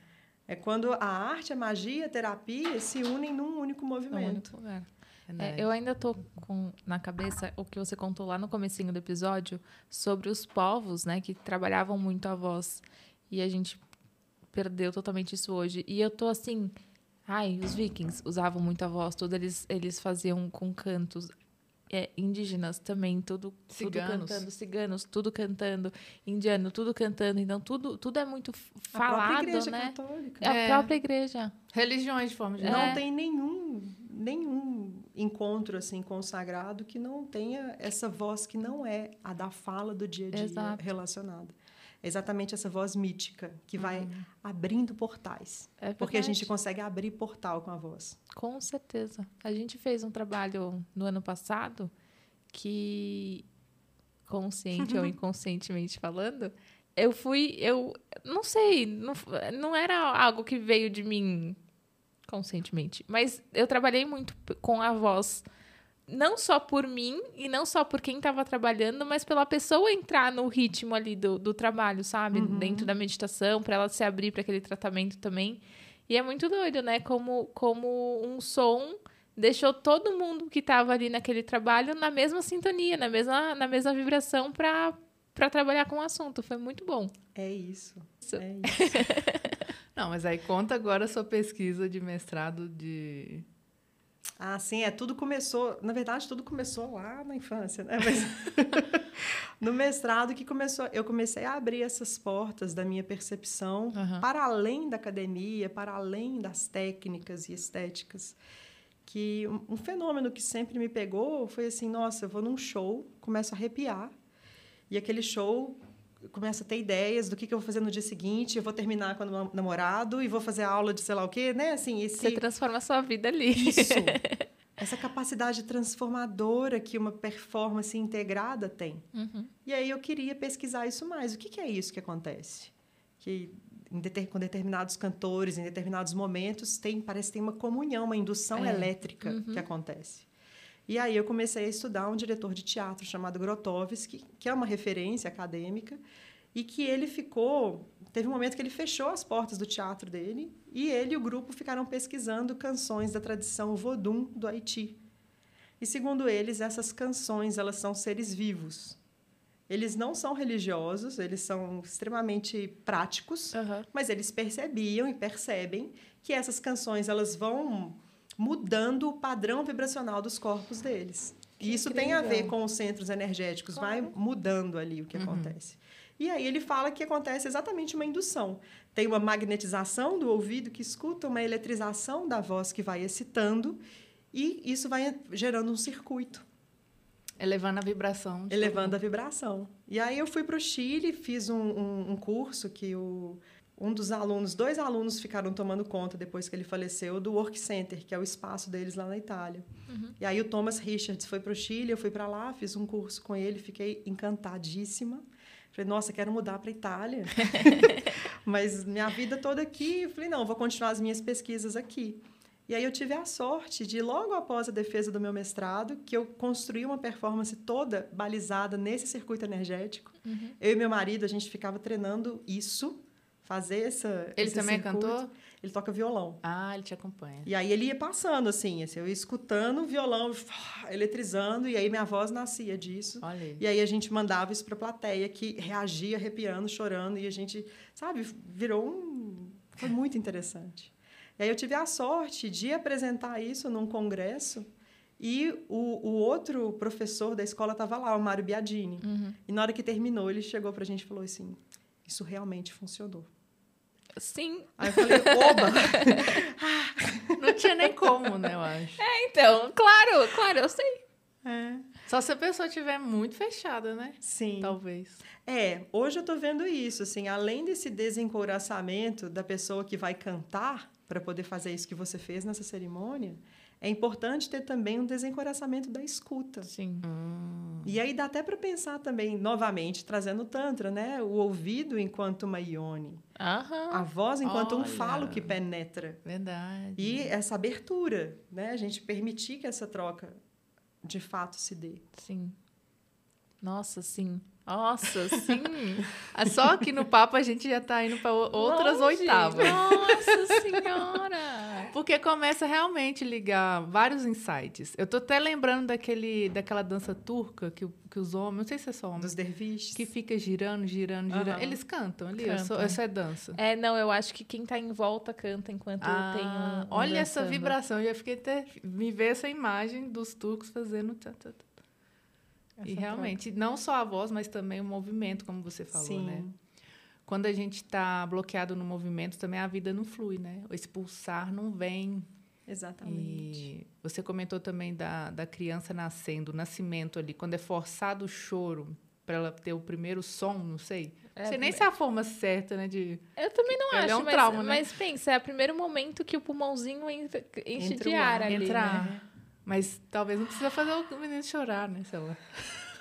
É quando a arte, a magia, a terapia se unem num único movimento. É, é, eu ainda tô com na cabeça o que você contou lá no comecinho do episódio sobre os povos, né, que trabalhavam muito a voz. E a gente perdeu totalmente isso hoje. E eu tô assim, ai, os vikings usavam muito a voz, tudo eles eles faziam com cantos é, indígenas também, tudo, ciganos. tudo cantando, ciganos, tudo cantando, indiano, tudo cantando. Então, tudo, tudo é muito falado, a própria igreja né? Católica. É. A própria igreja. Religiões, de forma geral. Não é. tem nenhum, nenhum encontro assim consagrado que não tenha essa voz que não é a da fala do dia a dia Exato. relacionada exatamente essa voz mítica que vai uhum. abrindo portais. É porque a gente consegue abrir portal com a voz. Com certeza. A gente fez um trabalho no ano passado que, consciente ou inconscientemente falando, eu fui. Eu não sei, não, não era algo que veio de mim conscientemente, mas eu trabalhei muito com a voz não só por mim e não só por quem estava trabalhando, mas pela pessoa entrar no ritmo ali do, do trabalho, sabe? Uhum. Dentro da meditação, para ela se abrir para aquele tratamento também. E é muito doido, né? Como, como um som deixou todo mundo que estava ali naquele trabalho na mesma sintonia, na mesma, na mesma vibração para trabalhar com o assunto. Foi muito bom. É isso. isso. É isso. Não, mas aí conta agora a sua pesquisa de mestrado de ah, sim, é, tudo começou, na verdade, tudo começou lá na infância, né? Mas no mestrado que começou, eu comecei a abrir essas portas da minha percepção uhum. para além da academia, para além das técnicas e estéticas. Que um, um fenômeno que sempre me pegou foi assim, nossa, eu vou num show, começo a arrepiar, e aquele show começo a ter ideias do que, que eu vou fazer no dia seguinte, eu vou terminar com o namorado e vou fazer aula de sei lá o quê, né? Assim, esse... Você transforma a sua vida ali. Isso. Essa capacidade transformadora que uma performance integrada tem. Uhum. E aí eu queria pesquisar isso mais. O que, que é isso que acontece? Que deter, com determinados cantores, em determinados momentos, tem, parece que tem uma comunhão, uma indução é. elétrica uhum. que acontece. E aí eu comecei a estudar um diretor de teatro chamado Grotowski, que é uma referência acadêmica, e que ele ficou. Teve um momento que ele fechou as portas do teatro dele e ele e o grupo ficaram pesquisando canções da tradição vodum do Haiti. E segundo eles, essas canções elas são seres vivos. Eles não são religiosos, eles são extremamente práticos, uhum. mas eles percebiam e percebem que essas canções elas vão mudando o padrão vibracional dos corpos deles. E isso incrível. tem a ver com os centros energéticos, claro. vai mudando ali o que uhum. acontece. E aí ele fala que acontece exatamente uma indução. Tem uma magnetização do ouvido que escuta, uma eletrização da voz que vai excitando, e isso vai gerando um circuito. Elevando a vibração. Elevando a vibração. E aí eu fui para o Chile, fiz um, um, um curso que o um dos alunos, dois alunos ficaram tomando conta depois que ele faleceu do Work Center, que é o espaço deles lá na Itália. Uhum. E aí o Thomas Richards foi para o Chile, eu fui para lá, fiz um curso com ele, fiquei encantadíssima. Falei, nossa, quero mudar para Itália. Mas minha vida toda aqui, falei, não, vou continuar as minhas pesquisas aqui. E aí eu tive a sorte de, logo após a defesa do meu mestrado, que eu construí uma performance toda balizada nesse circuito energético. Uhum. Eu e meu marido, a gente ficava treinando isso, fazer essa. Ele também é circuito. cantor? Ele toca violão. Ah, ele te acompanha. E aí ele ia passando, assim, assim eu ia escutando o violão, eletrizando, e aí minha voz nascia disso. Olha. E aí a gente mandava isso para a plateia, que reagia arrepiando, chorando, e a gente, sabe, virou um. Foi muito interessante. E aí eu tive a sorte de apresentar isso num congresso, e o, o outro professor da escola estava lá, o Mário Biadini. Uhum. E na hora que terminou, ele chegou para a gente e falou assim: Isso realmente funcionou. Sim. Aí eu falei: Oba! Não tinha nem como, né, eu acho. Então, claro, claro, eu sei. É, Só se a pessoa estiver muito fechada, né? sim. Talvez. É, hoje eu tô vendo isso, assim, além desse desencoraçamento da pessoa que vai cantar para poder fazer isso que você fez nessa cerimônia, é importante ter também um desencoraçamento da escuta. Sim. E aí dá até para pensar também, novamente, trazendo o Tantra, né? O ouvido enquanto uma ione, Aham. a voz enquanto um Olha. falo que penetra. Verdade. E essa abertura, né? A gente permitir que essa troca de fato se dê. Sim. Nossa, sim. Nossa, sim. Ah, Só aqui no papo a gente já tá indo para outras Longe. oitavas. Nossa senhora. Porque começa realmente a ligar vários insights. Eu tô até lembrando daquele, daquela dança turca que, que os homens, não sei se é só homens, Dos derviches. que fica girando, girando, girando. Aham. Eles cantam ali, eu sou- Cantam. essa é dança. É, não, eu acho que quem tá em volta canta enquanto tem um. Ah, um olha essa dançando. vibração. Eu já fiquei até. Me ver essa imagem dos turcos fazendo. tá, tá. Essa E realmente, não só a voz, mas também o movimento, como você falou, Sim. né? Quando a gente está bloqueado no movimento, também a vida não flui, né? Esse pulsar não vem. Exatamente. E você comentou também da, da criança nascendo, o nascimento ali, quando é forçado o choro para ela ter o primeiro som, não sei. É, não sei nem se é a forma certa, né? De... Eu também não Ele é acho, um mas, trauma, né? mas pensa, é o primeiro momento que o pulmãozinho entra, enche Entra de o ar ar. ali, Entra né? Mas talvez não precisa fazer o menino chorar, né? Sei lá.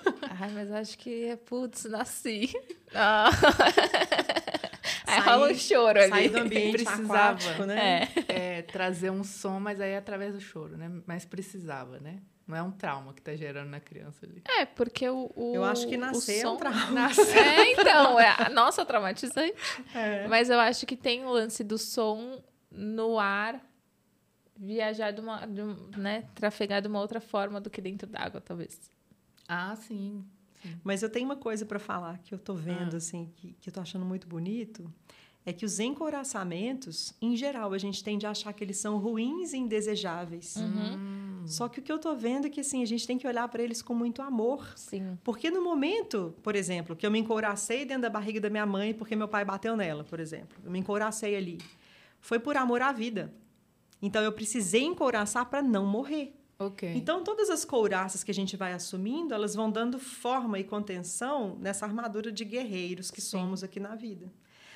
Ai, mas acho que, putz, nasci. Ah. Aí Sair- rola um choro ali. Sair do ambiente Precisava. aquático, né? É. É, trazer um som, mas aí é através do choro, né? Mas precisava, né? Não é um trauma que tá gerando na criança ali. É, porque o, o Eu acho que o nascer é um som... trauma. É, então, é, nossa, traumatizante. É. Mas eu acho que tem o lance do som no ar viajar de uma, de um- né, trafegar de uma outra forma do que dentro d'água, talvez. Ah, sim. Mas eu tenho uma coisa para falar que eu tô vendo, Ah. assim, que, que eu tô achando muito bonito. É que os encoraçamentos, em geral, a gente tende a achar que eles são ruins e indesejáveis. Uhum. Só que o que eu tô vendo é que, assim, a gente tem que olhar para eles com muito amor. Sim. Porque no momento, por exemplo, que eu me encoracei dentro da barriga da minha mãe porque meu pai bateu nela, por exemplo. Eu me encoracei ali. Foi por amor à vida. Então, eu precisei encoraçar para não morrer. Ok. Então, todas as couraças que a gente vai assumindo, elas vão dando forma e contenção nessa armadura de guerreiros que Sim. somos aqui na vida.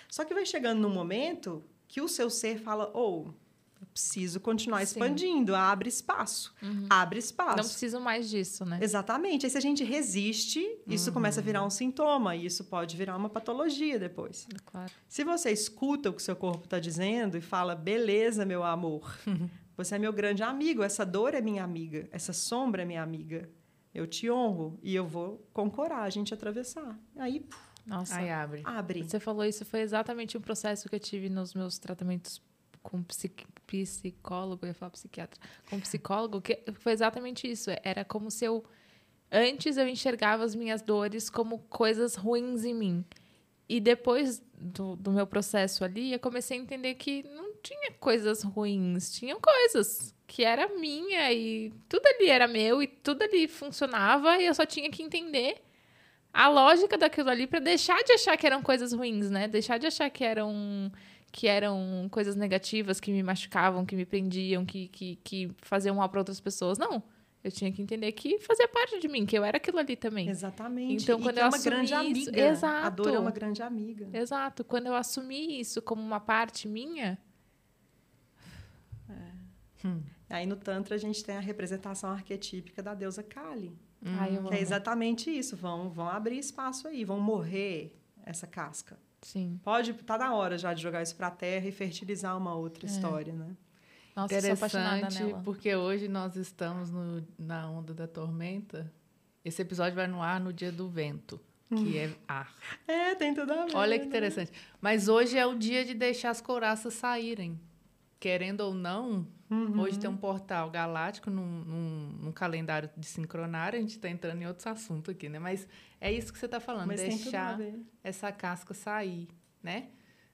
Só que vai chegando num momento que o seu ser fala: ou eu preciso continuar Sim. expandindo, abre espaço, abre espaço. Não preciso mais disso, né? Exatamente. Aí, se a gente resiste, isso começa a virar Uhum. um sintoma, e isso pode virar uma patologia depois. Claro. Se você escuta o que o seu corpo está dizendo e fala, beleza, meu amor, você é meu grande amigo, essa dor é minha amiga, essa sombra é minha amiga, eu te honro e eu vou com coragem te atravessar. Aí, puf, Nossa. Aí abre. abre. Você falou isso, foi exatamente o processo que eu tive nos meus tratamentos com psic- psicólogo, eu ia falar psiquiatra, com psicólogo, que foi exatamente isso. Era como se eu. Antes eu enxergava as minhas dores como coisas ruins em mim. E depois do, do meu processo ali, eu comecei a entender que não tinha coisas ruins, tinham coisas que era minha e tudo ali era meu e tudo ali funcionava e eu só tinha que entender a lógica daquilo ali para deixar de achar que eram coisas ruins, né? Deixar de achar que eram que eram coisas negativas que me machucavam, que me prendiam, que, que, que faziam mal para outras pessoas. Não. Eu tinha que entender que fazia parte de mim, que eu era aquilo ali também. Exatamente. Então, e quando que eu é uma assumi grande isso- amiga. A Exato. dor é uma grande amiga. Exato. Quando eu assumi isso como uma parte minha, Aí no Tantra a gente tem a representação arquetípica da deusa Kali. ai, eu Que é exatamente isso. Vão, vão abrir espaço aí, vão morrer essa casca. Sim. Pode, tá na hora já de jogar isso para a terra e fertilizar uma outra É. história, né? Nossa, Interessante, porque hoje nós estamos no- na onda da tormenta. Esse episódio vai no ar no dia do vento, que é ar. É, tem tudo a ver. Olha que né? interessante. Mas hoje é o dia de deixar as couraças saírem. Querendo ou não, Uhum. hoje tem um portal galáctico num, num- num calendário de sincronário. A gente está entrando em outros assuntos aqui, né? Mas é isso que você está falando, Mas deixar essa casca sair, né?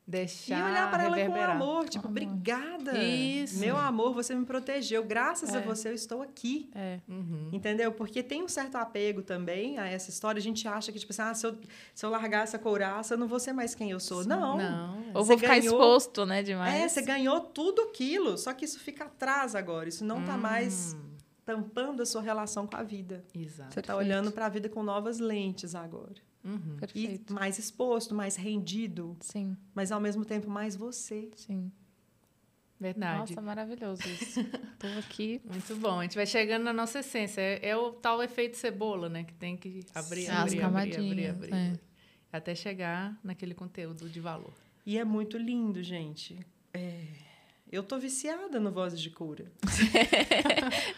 Deixar E olhar para ela com amor, tipo, obrigada. Isso. Meu amor, você me protegeu. Graças a É. você eu estou aqui. É. Uhum. Entendeu? Porque tem um certo apego também a essa história. A gente acha que, tipo assim, ah, se eu, se eu largar essa couraça, eu não vou ser mais quem eu sou. Não. Não. Ou vou ficar ganhou- exposto, né, demais. É, você ganhou tudo aquilo, só que isso fica atrás agora. Isso não tá mais Hum, tampando a sua relação com a vida. Exato. Você tá Perfeito. olhando para a vida com novas lentes agora. Uhum. E Perfeito. mais exposto, mais rendido, Sim, mas ao mesmo tempo mais você. sim. Verdade. Nossa, maravilhoso isso. Tô aqui. Muito bom. A gente vai chegando na nossa essência. É, é o tal efeito cebola, né? Que tem que abrir, Sim. abrir, abrir, abrir, abrir, é. Até chegar naquele conteúdo de valor. E é muito lindo, gente. É, Eu tô viciada no Vozes de Cura.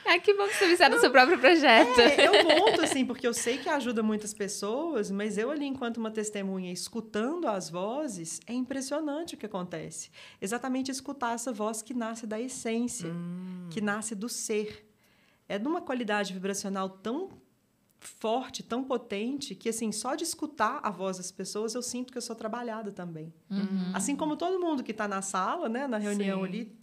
Ai, que bom que você está no seu próprio projeto. É, eu monto assim, porque eu sei que ajuda muitas pessoas, mas eu ali, enquanto uma testemunha, escutando as vozes, é impressionante o que acontece. Exatamente escutar essa voz que nasce da essência, que nasce do ser. É de uma qualidade vibracional tão forte, tão potente, que assim, só de escutar a voz das pessoas, eu sinto que eu sou trabalhada também. Uhum. Assim como todo mundo que está na sala, né, na reunião Sim. ali,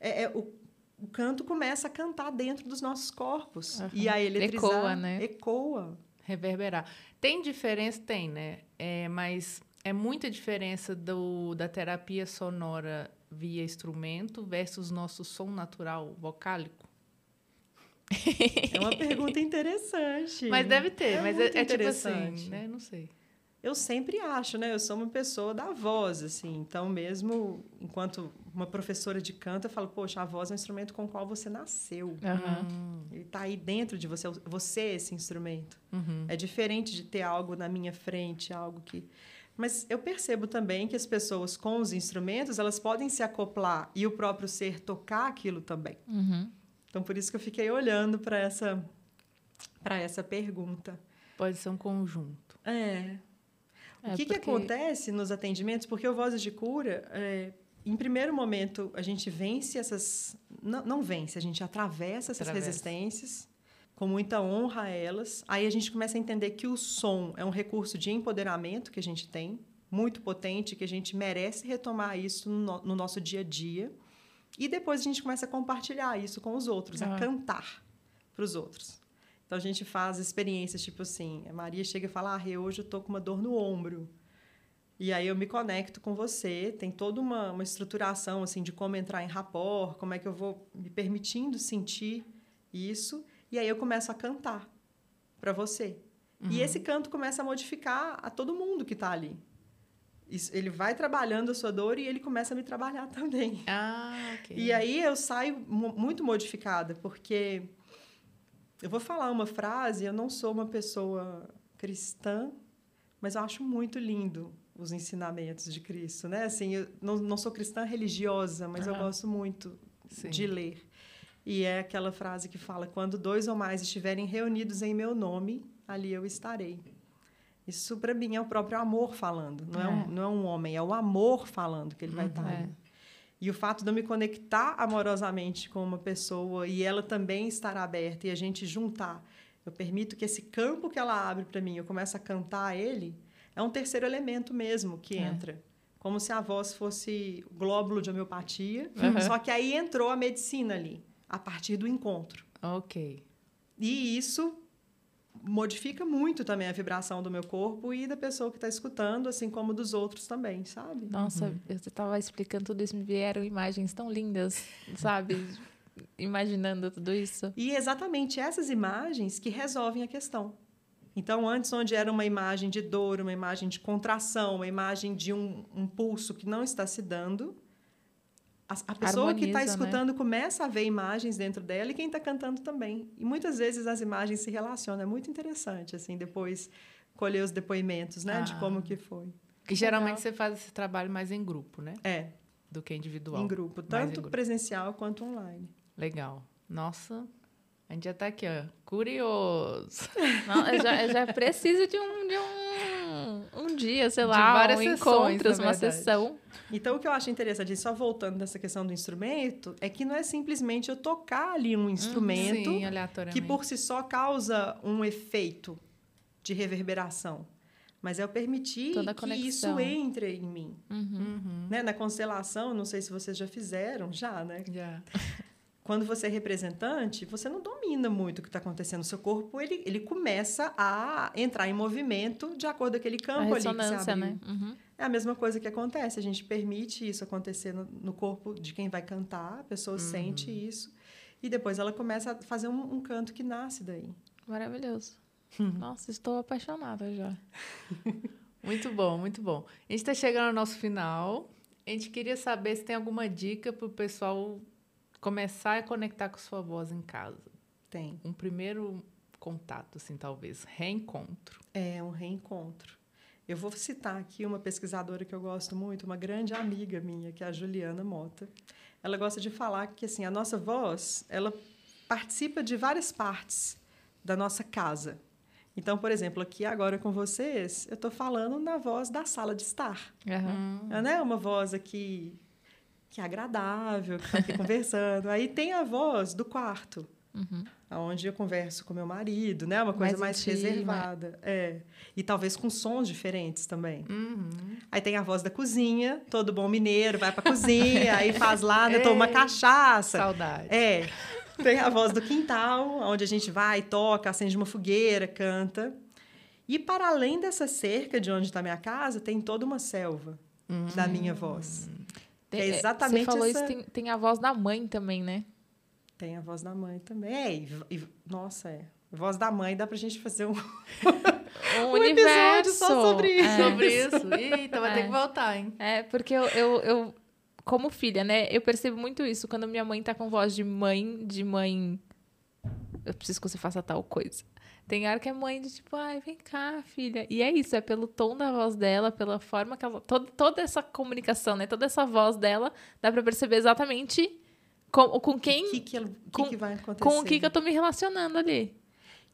é, é, o, o canto começa a cantar dentro dos nossos corpos. Aham. E a eletrizar Ecoa, né? ecoa. Reverberar. Tem diferença? Tem, né? É, mas é muita diferença do, da terapia sonora via instrumento versus nosso som natural vocálico? É uma pergunta interessante. Mas deve ter, É mas é, é tipo interessante. assim, né? Não sei. Eu sempre acho, né? Eu sou uma pessoa da voz, assim. Então, mesmo enquanto uma professora de canto, eu falo, poxa, a voz é um instrumento com o qual você nasceu. Aham. Hum, Ele está aí dentro de você. Você é esse instrumento. uhum. É diferente de ter algo na minha frente, algo que. Mas eu percebo também que as pessoas com os instrumentos, elas podem se acoplar e o próprio ser tocar aquilo também. Uhum. Então, por isso que eu fiquei olhando para essa para essa pergunta. Pode ser um conjunto. É. É, o que, que porque- acontece nos atendimentos? Porque o Vozes de Cura, é, em primeiro momento, a gente vence essas. Não, não vence, a gente atravessa essas Atravessa. resistências, com muita honra a elas. Aí a gente começa a entender que o som é um recurso de empoderamento que a gente tem, muito potente, que a gente merece retomar isso no- no nosso dia a dia. E depois a gente começa a compartilhar isso com os outros, a Ah. cantar para os outros. Então a gente faz experiências tipo assim, a Maria chega e fala: "Ah, hoje eu tô com uma dor no ombro". E aí eu me conecto com você, tem toda uma, uma estruturação assim de como entrar em rapport, como é que eu vou me permitindo sentir isso, e aí eu começo a cantar para você. E esse canto começa a modificar a todo mundo que está ali. Isso- ele vai trabalhando a sua dor e ele começa a me trabalhar também. Ah, ok. E aí eu saio mu- muito modificada, porque eu vou falar uma frase, eu não sou uma pessoa cristã, mas eu acho muito lindo os ensinamentos de Cristo, né? Assim, eu não, não sou cristã religiosa, mas eu gosto muito Sim. de ler. E é aquela frase que fala: quando dois ou mais estiverem reunidos em meu nome, ali eu estarei. Isso para mim é o próprio amor falando, não é, um, É. não é um homem, é o amor falando que ele vai Uhum. estar. É. ali. E o fato de eu me conectar amorosamente com uma pessoa e ela também estar aberta e a gente juntar, eu permito que esse campo que ela abre para mim, eu começo a cantar ele, é um terceiro elemento mesmo que É. entra. Como se a voz fosse glóbulo de homeopatia, Uhum. só que aí entrou a medicina ali, a partir do encontro. Ok. E isso modifica muito também a vibração do meu corpo e da pessoa que está escutando, assim como dos outros também, sabe? Nossa, eu estava explicando tudo isso, me vieram imagens tão lindas, sabe? Imaginando tudo isso. E exatamente essas imagens que resolvem a questão. Então, antes, onde era uma imagem de dor, uma imagem de contração, uma imagem de um, um pulso que não está se dando, a, a pessoa que está Harmoniza, né? escutando começa a ver imagens dentro dela e quem está cantando também. E muitas vezes as imagens se relacionam. É muito interessante, assim, depois colher os depoimentos, né? De Ah. como que foi. E geralmente legal. você faz esse trabalho mais em grupo, né? É. do que individual. Em grupo, tanto em grupo. presencial quanto online. Legal. Nossa, a gente já tá aqui, ó. Curioso. Não, eu, já, eu já preciso de um, de um, um dia, sei De lá, várias um encontro, uma verdade. sessão. Então, o que eu acho interessante, só voltando nessa questão do instrumento, é que não é simplesmente eu tocar ali um instrumento Sim, aleatoriamente. que por si só causa um efeito de reverberação. Mas é eu permitir que isso entre em mim. Uhum. Né? Na constelação, não sei se vocês já fizeram, já, né? Já. Quando você é representante, você não domina muito o que está acontecendo. O seu corpo, ele, ele começa a entrar em movimento de acordo com aquele A campo ali que se abriu. né? Uhum. É a mesma coisa que acontece. A gente permite isso acontecer no, no corpo de quem vai cantar, a pessoa sente isso. E depois ela começa a fazer um, um canto que nasce daí. Maravilhoso. Uhum. Nossa, estou apaixonada já. Muito bom, muito bom. A gente está chegando ao nosso final. A gente queria saber se tem alguma dica para o pessoal começar a conectar com sua voz em casa. Tem. Um primeiro contato, assim, talvez. Reencontro. É um reencontro. Eu vou citar aqui uma pesquisadora que eu gosto muito, uma grande amiga minha, que é a Juliana Mota. Ela gosta de falar que assim, a nossa voz, ela participa de várias partes da nossa casa. Então, por exemplo, aqui agora com vocês, eu estou falando na voz da sala de estar. Aham. É né? uma voz aqui que é agradável, que está aqui conversando. Aí tem a voz do quarto, Uhum. onde eu converso com meu marido, né? Uma coisa mais, Mais íntima. reservada. É. E talvez com sons diferentes também. Uhum. Aí tem a voz da cozinha, todo bom mineiro vai para cozinha, aí faz lá, né, toma cachaça. Saudade. É. Tem a voz do quintal, onde a gente vai, toca, acende uma fogueira, canta. E para além dessa cerca de onde está minha casa, tem toda uma selva da minha voz. Tem- É exatamente Você falou essa- isso, tem, tem a voz da mãe também, né? Tem a voz da mãe também. É, e, e- nossa, é. Voz da mãe dá pra gente fazer um. Um, Um episódio só sobre isso. É. Sobre isso. Eita, vai ter É. que voltar, hein? É, porque eu, eu, eu, como filha, né, eu percebo muito isso. Quando minha mãe tá com voz de mãe, de mãe. Eu preciso que você faça tal coisa. Tem hora que é mãe de tipo, ai, vem cá, filha. E é isso, é pelo tom da voz dela, pela forma que ela. Toda, toda essa comunicação, né? Toda essa voz dela, dá pra perceber exatamente com, com quem. O que, que com- que vai acontecer? com o que, que eu tô me relacionando ali.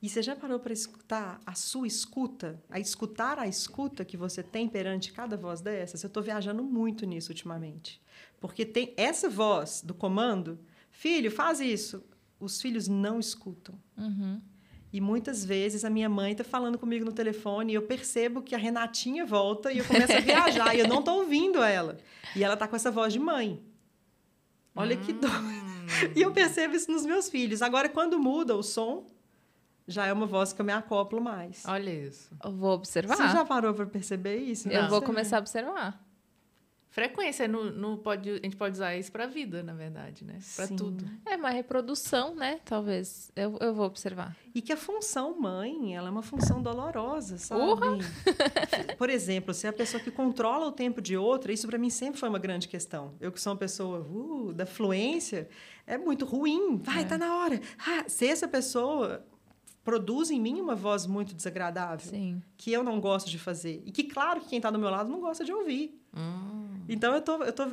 E você já parou para escutar a sua escuta? A escutar a escuta que você tem perante cada voz dessas? Eu estou viajando muito nisso ultimamente. Porque tem essa voz do comando, filho, faz isso. Os filhos não escutam. Uhum. E muitas vezes a minha mãe está falando comigo no telefone e eu percebo que a Renatinha volta e eu começo a viajar e eu não estou ouvindo ela. E ela está com essa voz de mãe. Olha que dó. E eu percebo isso nos meus filhos. Agora, quando muda o som, já é uma voz que eu me acoplo mais. Olha isso. Eu vou observar. Você já parou para perceber isso? Eu Não. vou começar a observar. Frequência, no, no pode, a gente pode usar isso pra vida, na verdade, né? Pra Sim. tudo. É uma reprodução, né? Talvez. Eu, eu vou observar. E que a função mãe, ela é uma função dolorosa, sabe? Porra! Por exemplo, se é a pessoa que controla o tempo de outra, isso para mim sempre foi uma grande questão. Eu que sou uma pessoa uh, da fluência, é muito ruim. Vai, É. tá na hora. Ah, se essa pessoa produz em mim uma voz muito desagradável, Sim. que eu não gosto de fazer. E que, claro, que quem está do meu lado não gosta de ouvir. Hum. Então, eu tô, eu tô,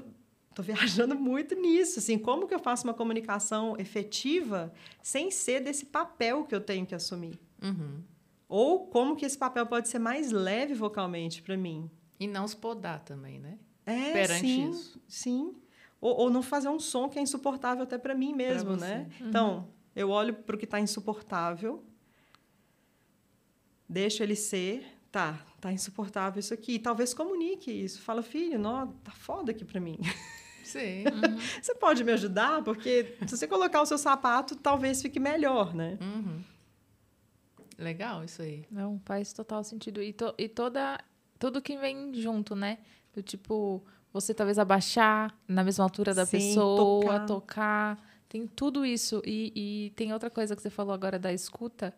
tô viajando muito nisso. Assim, como que eu faço uma comunicação efetiva sem ser desse papel que eu tenho que assumir? Uhum. Ou como que esse papel pode ser mais leve vocalmente para mim? E não se podar também, né? É, Perante sim, isso. sim. Ou, ou não fazer um som que é insuportável até para mim mesmo, né? Então, eu olho para o que está insuportável, deixo ele ser, tá, tá insuportável isso aqui. E talvez comunique isso. Fala, filho, não, tá foda aqui para mim. Sim. Você pode me ajudar? Porque se você colocar o seu sapato, talvez fique melhor, né? Uhum. Legal isso aí. Não, faz total sentido. E, to- e toda, tudo que vem junto, né? Do tipo, você talvez abaixar na mesma altura da Sim, pessoa, tocar. tocar. Tem tudo isso. E, e tem outra coisa que você falou agora da escuta.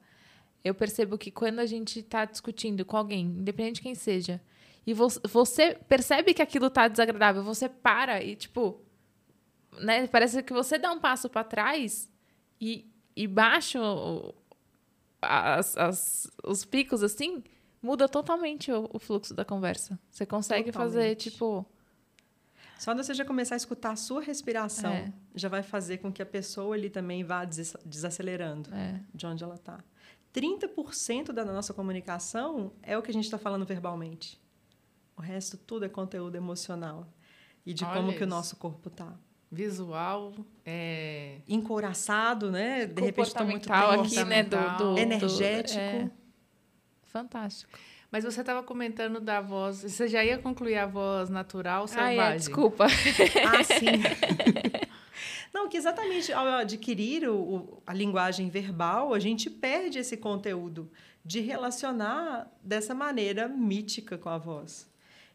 Eu percebo que quando a gente tá discutindo com alguém, independente de quem seja, e vo- você percebe que aquilo tá desagradável, você para e, tipo, né? Parece que você dá um passo para trás e, e baixa o- as, as- os picos assim, muda totalmente o, o fluxo da conversa. Você consegue fazer, Totalmente. tipo. Só de você já começar a escutar a sua respiração, É. já vai fazer com que a pessoa ali também vá des- desacelerando É. de onde ela está. 30% da nossa comunicação é o que a gente está falando verbalmente. O resto tudo é conteúdo emocional e de Olha como que o isso. nosso corpo tá. Visual, é, Encouraçado, né? De repente está muito Comportamental tenso. aqui, né? Do, do- do- Energético. é. Fantástico. Mas você estava comentando da voz. Você já ia concluir a voz natural, selvagem? Ah, é, desculpa. Ah, sim. Não, que exatamente ao adquirir o, a linguagem verbal, a gente perde esse conteúdo de relacionar dessa maneira mítica com a voz.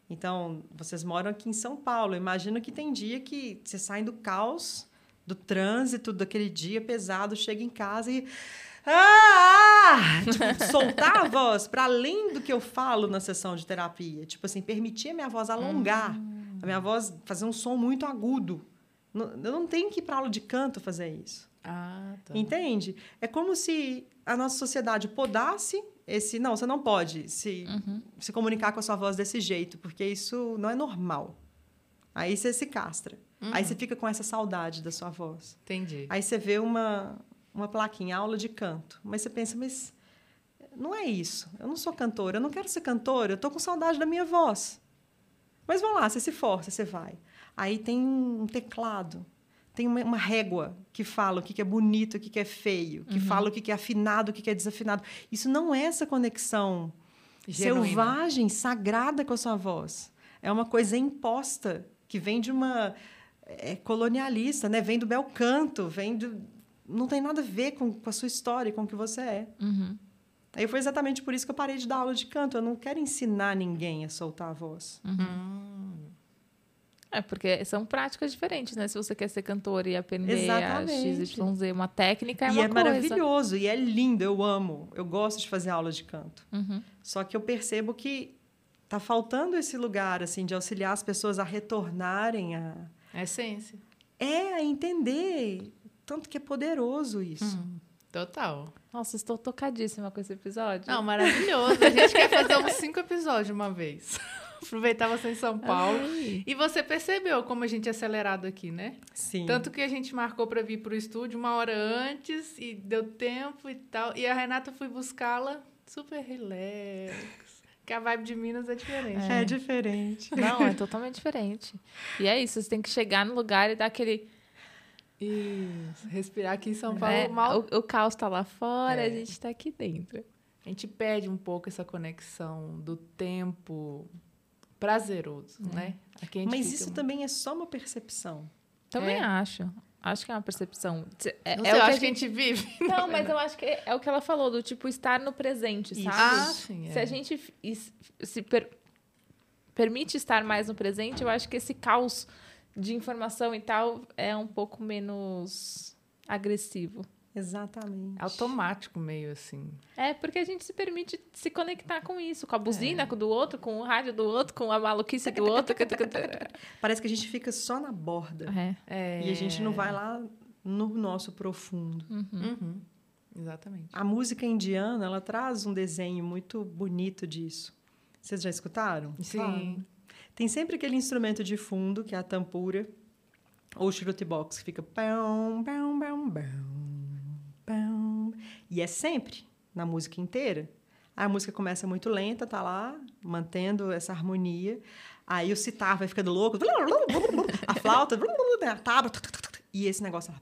Então, vocês moram aqui em São Paulo. Imagino que tem dia que você sai do caos, do trânsito, daquele dia pesado, chega em casa e. Ah! Tipo, soltar a voz para além do que eu falo na sessão de terapia. Tipo assim, permitir a minha voz alongar. A minha voz fazer um som muito agudo. Não- não tenho que ir para aula de canto fazer isso. Ah, tá. Entende? É como se a nossa sociedade podasse esse. Não, você não pode se, se comunicar com a sua voz desse jeito, porque isso não é normal. Aí você se castra. Aí você fica com essa saudade da sua voz. Entendi. Aí você vê uma, uma plaquinha, aula de canto. Mas você pensa, mas não é isso. Eu não sou cantora, eu não quero ser cantora, eu tô com saudade da minha voz. Mas vamos lá, você se força, você vai. Aí tem um teclado, tem uma, uma régua que fala o que que é bonito, o que que é feio, que fala o que que é afinado, o que que é desafinado. Isso não é essa conexão Genuína. selvagem, sagrada com a sua voz. É uma coisa imposta, que vem de uma é, colonialista, né? Vem do bel canto, vem do... Não tem nada a ver com, com a sua história, com o que você é. Uhum. Aí foi exatamente por isso que eu parei de dar aula de canto. Eu não quero ensinar ninguém a soltar a voz. É, porque são práticas diferentes, né? Se você quer ser cantor e aprender Exatamente. a XYZ, uma técnica é e uma é coisa. maravilhoso, e é lindo, eu amo. Eu gosto de fazer aula de canto. Uhum. Só que eu percebo que tá faltando esse lugar, assim, de auxiliar as pessoas a retornarem a... É essência. É, a entender tanto que é poderoso isso. Total. Nossa, estou tocadíssima com esse episódio. Não, maravilhoso. A gente quer fazer uns cinco episódios de uma vez. Aproveitar você em São Paulo. Ai. E você percebeu como a gente é acelerado aqui, né? Sim. Tanto que a gente marcou para vir pro estúdio uma hora antes e deu tempo e tal. E a Renata foi buscá-la super relax. Que a vibe de Minas é diferente. É diferente. Não, é totalmente diferente. E é isso, você tem que chegar no lugar e dar aquele. Isso. Respirar aqui em São Paulo né, mal. o, o caos tá lá fora, É. a gente tá aqui dentro. A gente perde um pouco essa conexão do tempo prazeroso, né? A gente Mas isso muito- também é só uma percepção. Também É. acho. Acho que é uma percepção. É, é o eu que acho a que a gente vive. Não, mas eu acho que é o que ela falou, do tipo estar no presente, Isso. sabe? Ah, sim. Se é. a gente f- is- se per- permite estar mais no presente, eu acho que esse caos de informação e tal é um pouco menos agressivo. Exatamente. automático meio assim. É, porque a gente se permite se conectar com isso, com a buzina É. com o do outro, com o rádio do outro, com a maluquice do outro. Parece que a gente fica só na borda. é. É... E a gente não vai lá no nosso profundo. Uhum. Exatamente. A música indiana, ela traz um desenho muito bonito disso. Vocês já escutaram? Sim. Tem sempre aquele instrumento de fundo, que é a tampura, ou o shruti box, que fica... pão, pão, pão, pão, E é sempre, na música inteira. A música começa muito lenta, tá lá, mantendo essa harmonia. Aí o citar vai ficando louco. A flauta, a tábua. E esse negócio lá,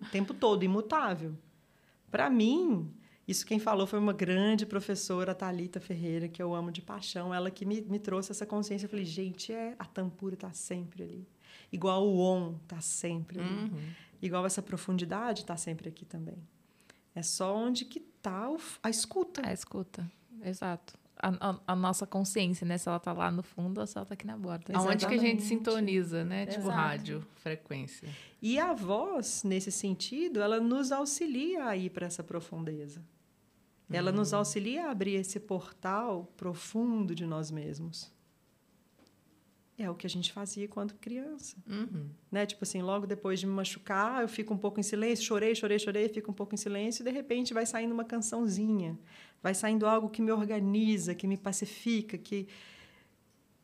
o tempo todo, imutável. Para mim, isso quem falou foi uma grande professora, a Thalita Ferreira, que eu amo de paixão. Ela que me, me trouxe essa consciência. Eu falei, gente, é, a tampura está sempre ali. Igual o on está sempre ali. Uhum. Igual essa profundidade está sempre aqui também. É só onde que está a escuta. A escuta, exato. A, a- a nossa consciência, né? Se ela tá lá no fundo ou se ela tá aqui na borda. Aonde que a gente Exatamente. sintoniza, né? Tipo Exato. rádio, frequência. E a voz, nesse sentido, ela nos auxilia a ir para essa profundeza. Ela nos auxilia a abrir esse portal profundo de nós mesmos. É o que a gente fazia quando criança. Uhum. Né? Tipo assim, logo depois de me machucar, eu fico um pouco em silêncio, chorei, chorei, chorei, fico um pouco em silêncio e de repente vai saindo uma cançãozinha, vai saindo algo que me organiza, que me pacifica, que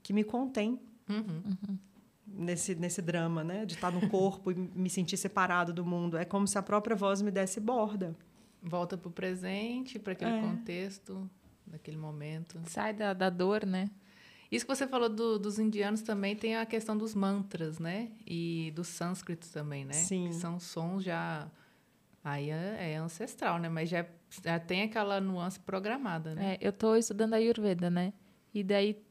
que me contém. Uhum. nesse, nesse drama, né? De estar no corpo e me sentir separado do mundo. É como se a própria voz me desse borda. Volta para o presente, para aquele É. contexto, daquele momento. Sai da, da dor, né? Isso que você falou do- dos indianos também tem a questão dos mantras, né? E do sânscrito também, né? Sim. Que são sons já. Aí é, é ancestral, né? Mas já, já tem aquela nuance programada, né? É, eu estou estudando Ayurveda, né? E daí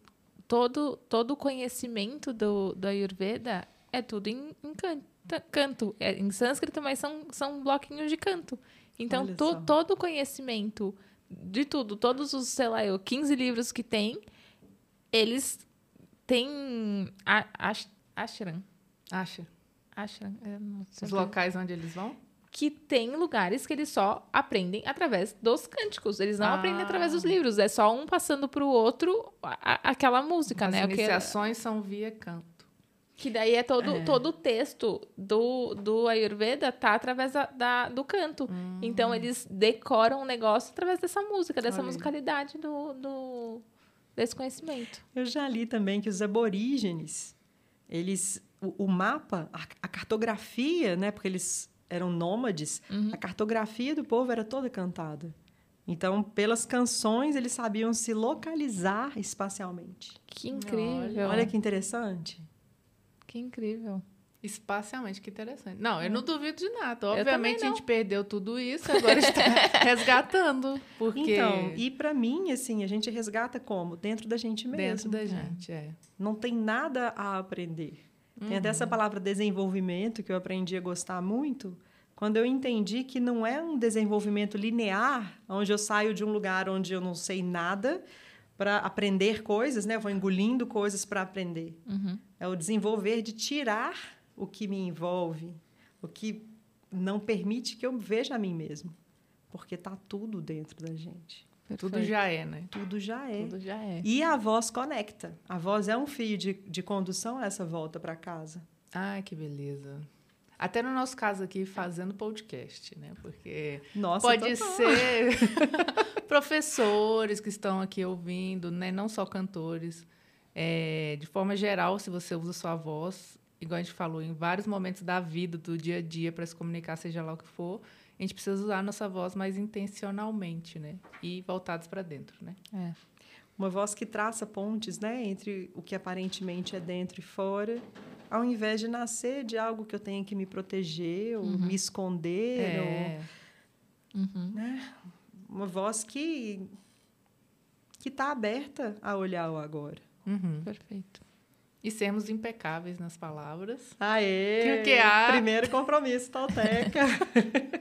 todo, todo o conhecimento do, do Ayurveda é tudo em, em can- ta- canto. É em sânscrito, mas são, são bloquinhos de canto. Então, to- todo o conhecimento de tudo, todos os, sei lá, eu, 15 livros que tem, eles têm a- ash- ashram. Ashram, sei Os o que- locais onde eles vão? que tem lugares que eles só aprendem através dos cânticos. Eles não Ah. aprendem através dos livros. É só um passando pro outro a- a- aquela música, As né? O que, iniciações são via canto. que daí é todo, É. todo o texto do, do Ayurveda tá através da, da- do canto. Hum. Então eles decoram o negócio através dessa música, dessa Olha musicalidade do, do desse conhecimento. Eu já li também que os aborígenes, eles, o, o mapa, a, a cartografia, né, porque eles eram nômades, a cartografia do povo era toda cantada. Então, pelas canções, eles sabiam se localizar espacialmente. Que incrível. Olha que interessante. que incrível. Espacialmente, que interessante. Não, eu não duvido de nada. Obviamente a gente perdeu tudo isso, agora está resgatando. Porque Então, e para mim, assim, a gente resgata como? Dentro da gente dentro mesmo. da gente, é. Não tem nada a aprender. Tem até Uhum. essa palavra desenvolvimento que eu aprendi a gostar muito, quando eu entendi que não é um desenvolvimento linear, onde eu saio de um lugar onde eu não sei nada para aprender coisas, né? Eu vou engolindo coisas para aprender. Uhum. É o desenvolver de tirar o que me envolve, o que não permite que eu veja a mim mesmo, porque tá tudo dentro da gente. Tudo Perfeito. já é, né? Tudo já é. Tudo já é. E a voz conecta. A voz é um fio de, de condução a essa volta para casa. Ai, que beleza. Até no nosso caso aqui, fazendo podcast, né? Porque Nossa, pode ser professores que estão aqui ouvindo, né? Não só cantores. É, de forma geral, se você usa sua voz, igual a gente falou, em vários momentos da vida, do dia a dia, para se comunicar, seja lá o que for, a gente precisa usar a nossa voz mais intencionalmente, né? E voltados para dentro, né? É. Uma voz que traça pontes, né, entre o que aparentemente é dentro e fora, ao invés de nascer de algo que eu tenho que me proteger ou me esconder, É, Uhum. ou uma voz que que está aberta a olhar o agora. uhum. Perfeito. E sermos impecáveis nas palavras. Aê! Que o que há? Primeiro compromisso, Tolteca.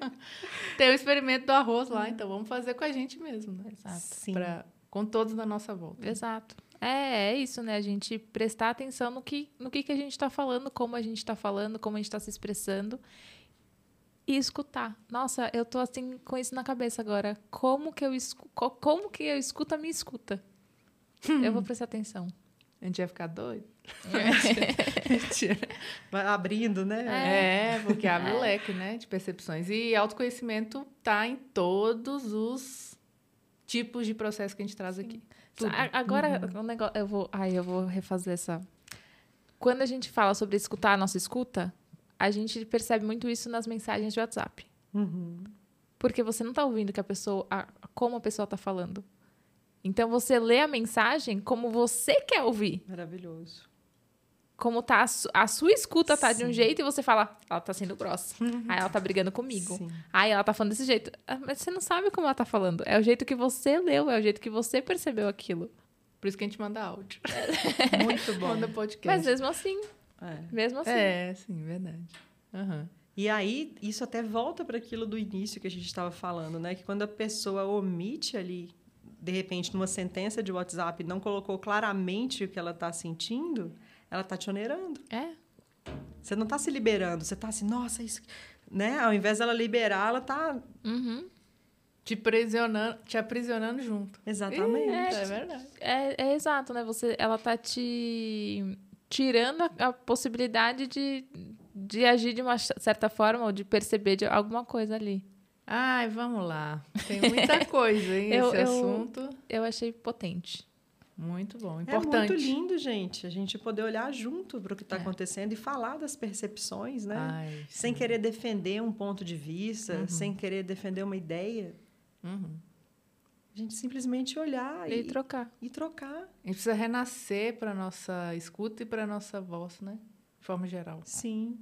Tem o experimento do arroz lá, então vamos fazer com a gente mesmo, né? Exato. Sim. Pra, com todos na nossa volta. Exato. É, é isso, né? A gente prestar atenção no que, no que, que a gente está falando, como a gente está falando, como a gente está se expressando. E escutar. Nossa, eu tô assim com isso na cabeça agora. Como que eu, escu co- como que eu escuto a minha escuta? Eu vou prestar atenção. A gente ia ficar doido? É. Mentira. Vai abrindo, né? É, porque abre o leque, né, de percepções. E autoconhecimento tá em todos os tipos de processo que a gente traz aqui. Tudo. Agora, o negócio, eu vou, ai, eu vou refazer essa. Quando a gente fala sobre escutar a nossa escuta, a gente percebe muito isso nas mensagens de WhatsApp. Uhum. Porque você não está ouvindo que a pessoa, a- como a pessoa está falando. Então você lê a mensagem como você quer ouvir. Maravilhoso. Como tá a, su- a sua escuta tá de um Sim. jeito e você fala, ela tá sendo grossa. Aí ela tá brigando comigo. Sim. Aí ela tá falando desse jeito. Ah, Mas você não sabe como ela tá falando. É o jeito que você leu, é o jeito que você percebeu aquilo. Por isso que a gente manda áudio. Muito bom. Manda podcast. Mas mesmo assim, É. mesmo assim. É, sim, verdade. Aham. E aí, isso até volta para aquilo do início que a gente estava falando, né? Que quando a pessoa omite ali, de repente, numa sentença de WhatsApp, não colocou claramente o que ela está sentindo, ela está te onerando. É. Você não está se liberando, você está assim, nossa, isso. Né? Ao invés dela liberar, ela está. Uhum. Te aprisionando, te aprisionando junto. Exatamente. É, verdade. É, é exato, né? Você, ela tá te tirando a, a possibilidade de, de agir de uma certa forma ou de perceber de alguma coisa ali. Ai, vamos lá. Tem muita coisa, hein, Eu- esse eu- assunto. Eu achei potente. Muito bom, É importante. muito lindo, gente, a gente poder olhar junto para o que está É. acontecendo e falar das percepções, né? Ai, sem querer defender um ponto de vista, Uhum. sem querer defender uma ideia. Uhum. A gente simplesmente olhar E e, trocar. e trocar. A gente precisa renascer para nossa escuta e para nossa voz, né? De forma geral. Sim.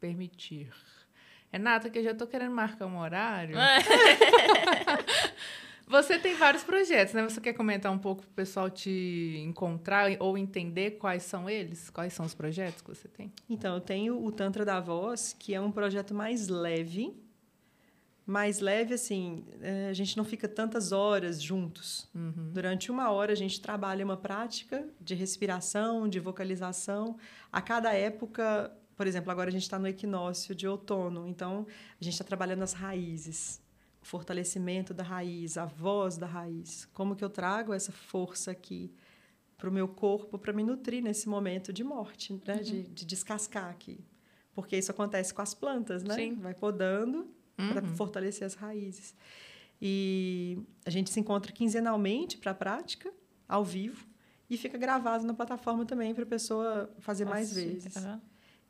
Permitir. Renata, que eu já tô querendo marcar um horário. Você tem vários projetos, né? Você quer comentar um pouco para o pessoal te encontrar ou entender quais são eles? Quais são os projetos que você tem? Então, eu tenho o Tantra da Voz, que é um projeto mais leve. Mais leve, assim, eh, a gente não fica tantas horas juntos. Durante uma hora, a gente trabalha uma prática de respiração, de vocalização. A cada época, por exemplo, agora a gente está no equinócio de outono, então a gente está trabalhando as raízes, o fortalecimento da raiz, a voz da raiz. Como que eu trago essa força aqui para o meu corpo para me nutrir nesse momento de morte, né? de, de descascar aqui. Porque isso acontece com as plantas, né? Sim. Vai podando para fortalecer as raízes. E a gente se encontra quinzenalmente para a prática, ao vivo, e fica gravado na plataforma também para a pessoa fazer mais vezes. Aham.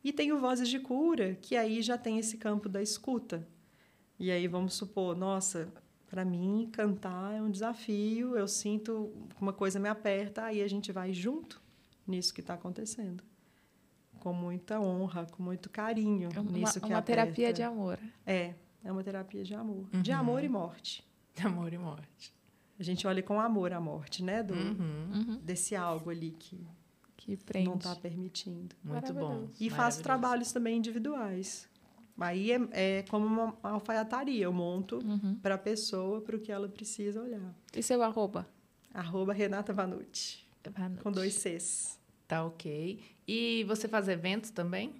E tem o Vozes de Cura, que aí já tem esse campo da escuta. E aí vamos supor, nossa, para mim cantar é um desafio, eu sinto que uma coisa me aperta, aí a gente vai junto nisso que está acontecendo. Com muita honra, com muito carinho É uma, nisso que uma aperta. terapia de amor. É, é uma terapia de amor. De amor e morte. Amor e morte. A gente olha com amor a morte, né? Do, Uhum. Uhum. Desse algo ali que Que prende. não está permitindo. Muito bom. E faço trabalhos também individuais. Aí é, é como uma, alfaiataria. Eu monto Uhum. para a pessoa, para o que ela precisa olhar. E seu arroba? Arroba Renata Vanucci, Vanucci. com dois Cs. Tá ok. E você faz eventos também?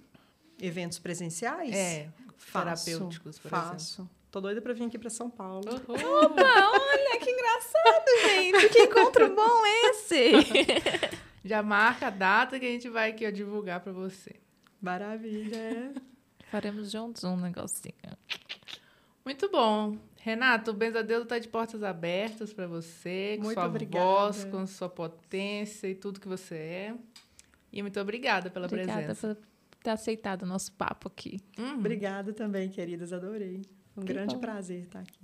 Eventos presenciais? É, faço, terapêuticos, por exemplo. faço. Tô doida para vir aqui para São Paulo. Uhul. Olha que engraçado, gente. Que encontro bom esse. Já marca a data que a gente vai aqui ó, divulgar para você. Maravilha. é. Faremos juntos um negocinho. Muito bom. Renato, o Benzadeus está de portas abertas para você, com Muito sua obrigada. voz, com sua potência e tudo que você é. E muito obrigada pela Obrigada presença. por ter aceitado o nosso papo aqui. Uhum. Obrigada também, queridas. Adorei. Um Que grande bom. prazer estar aqui.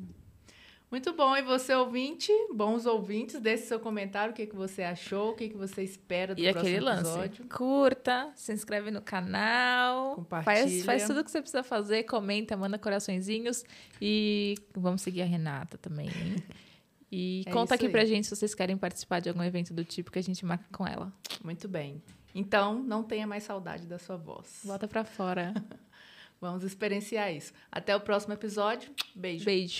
Muito bom. E você, ouvinte, bons ouvintes, deixe seu comentário, o que, que você achou, o que, que você espera do E próximo aquele lance, episódio. curta, se inscreve no canal, Compartilha. faz, faz tudo o que você precisa fazer, comenta, manda coraçõezinhos e vamos seguir a Renata também. hein? E É conta aqui aí. pra gente se vocês querem participar de algum evento do tipo que a gente marca com ela. Muito bem. Então, não tenha mais saudade da sua voz. Bota pra fora. Vamos experienciar isso. Até o próximo episódio. Beijo. Beijo.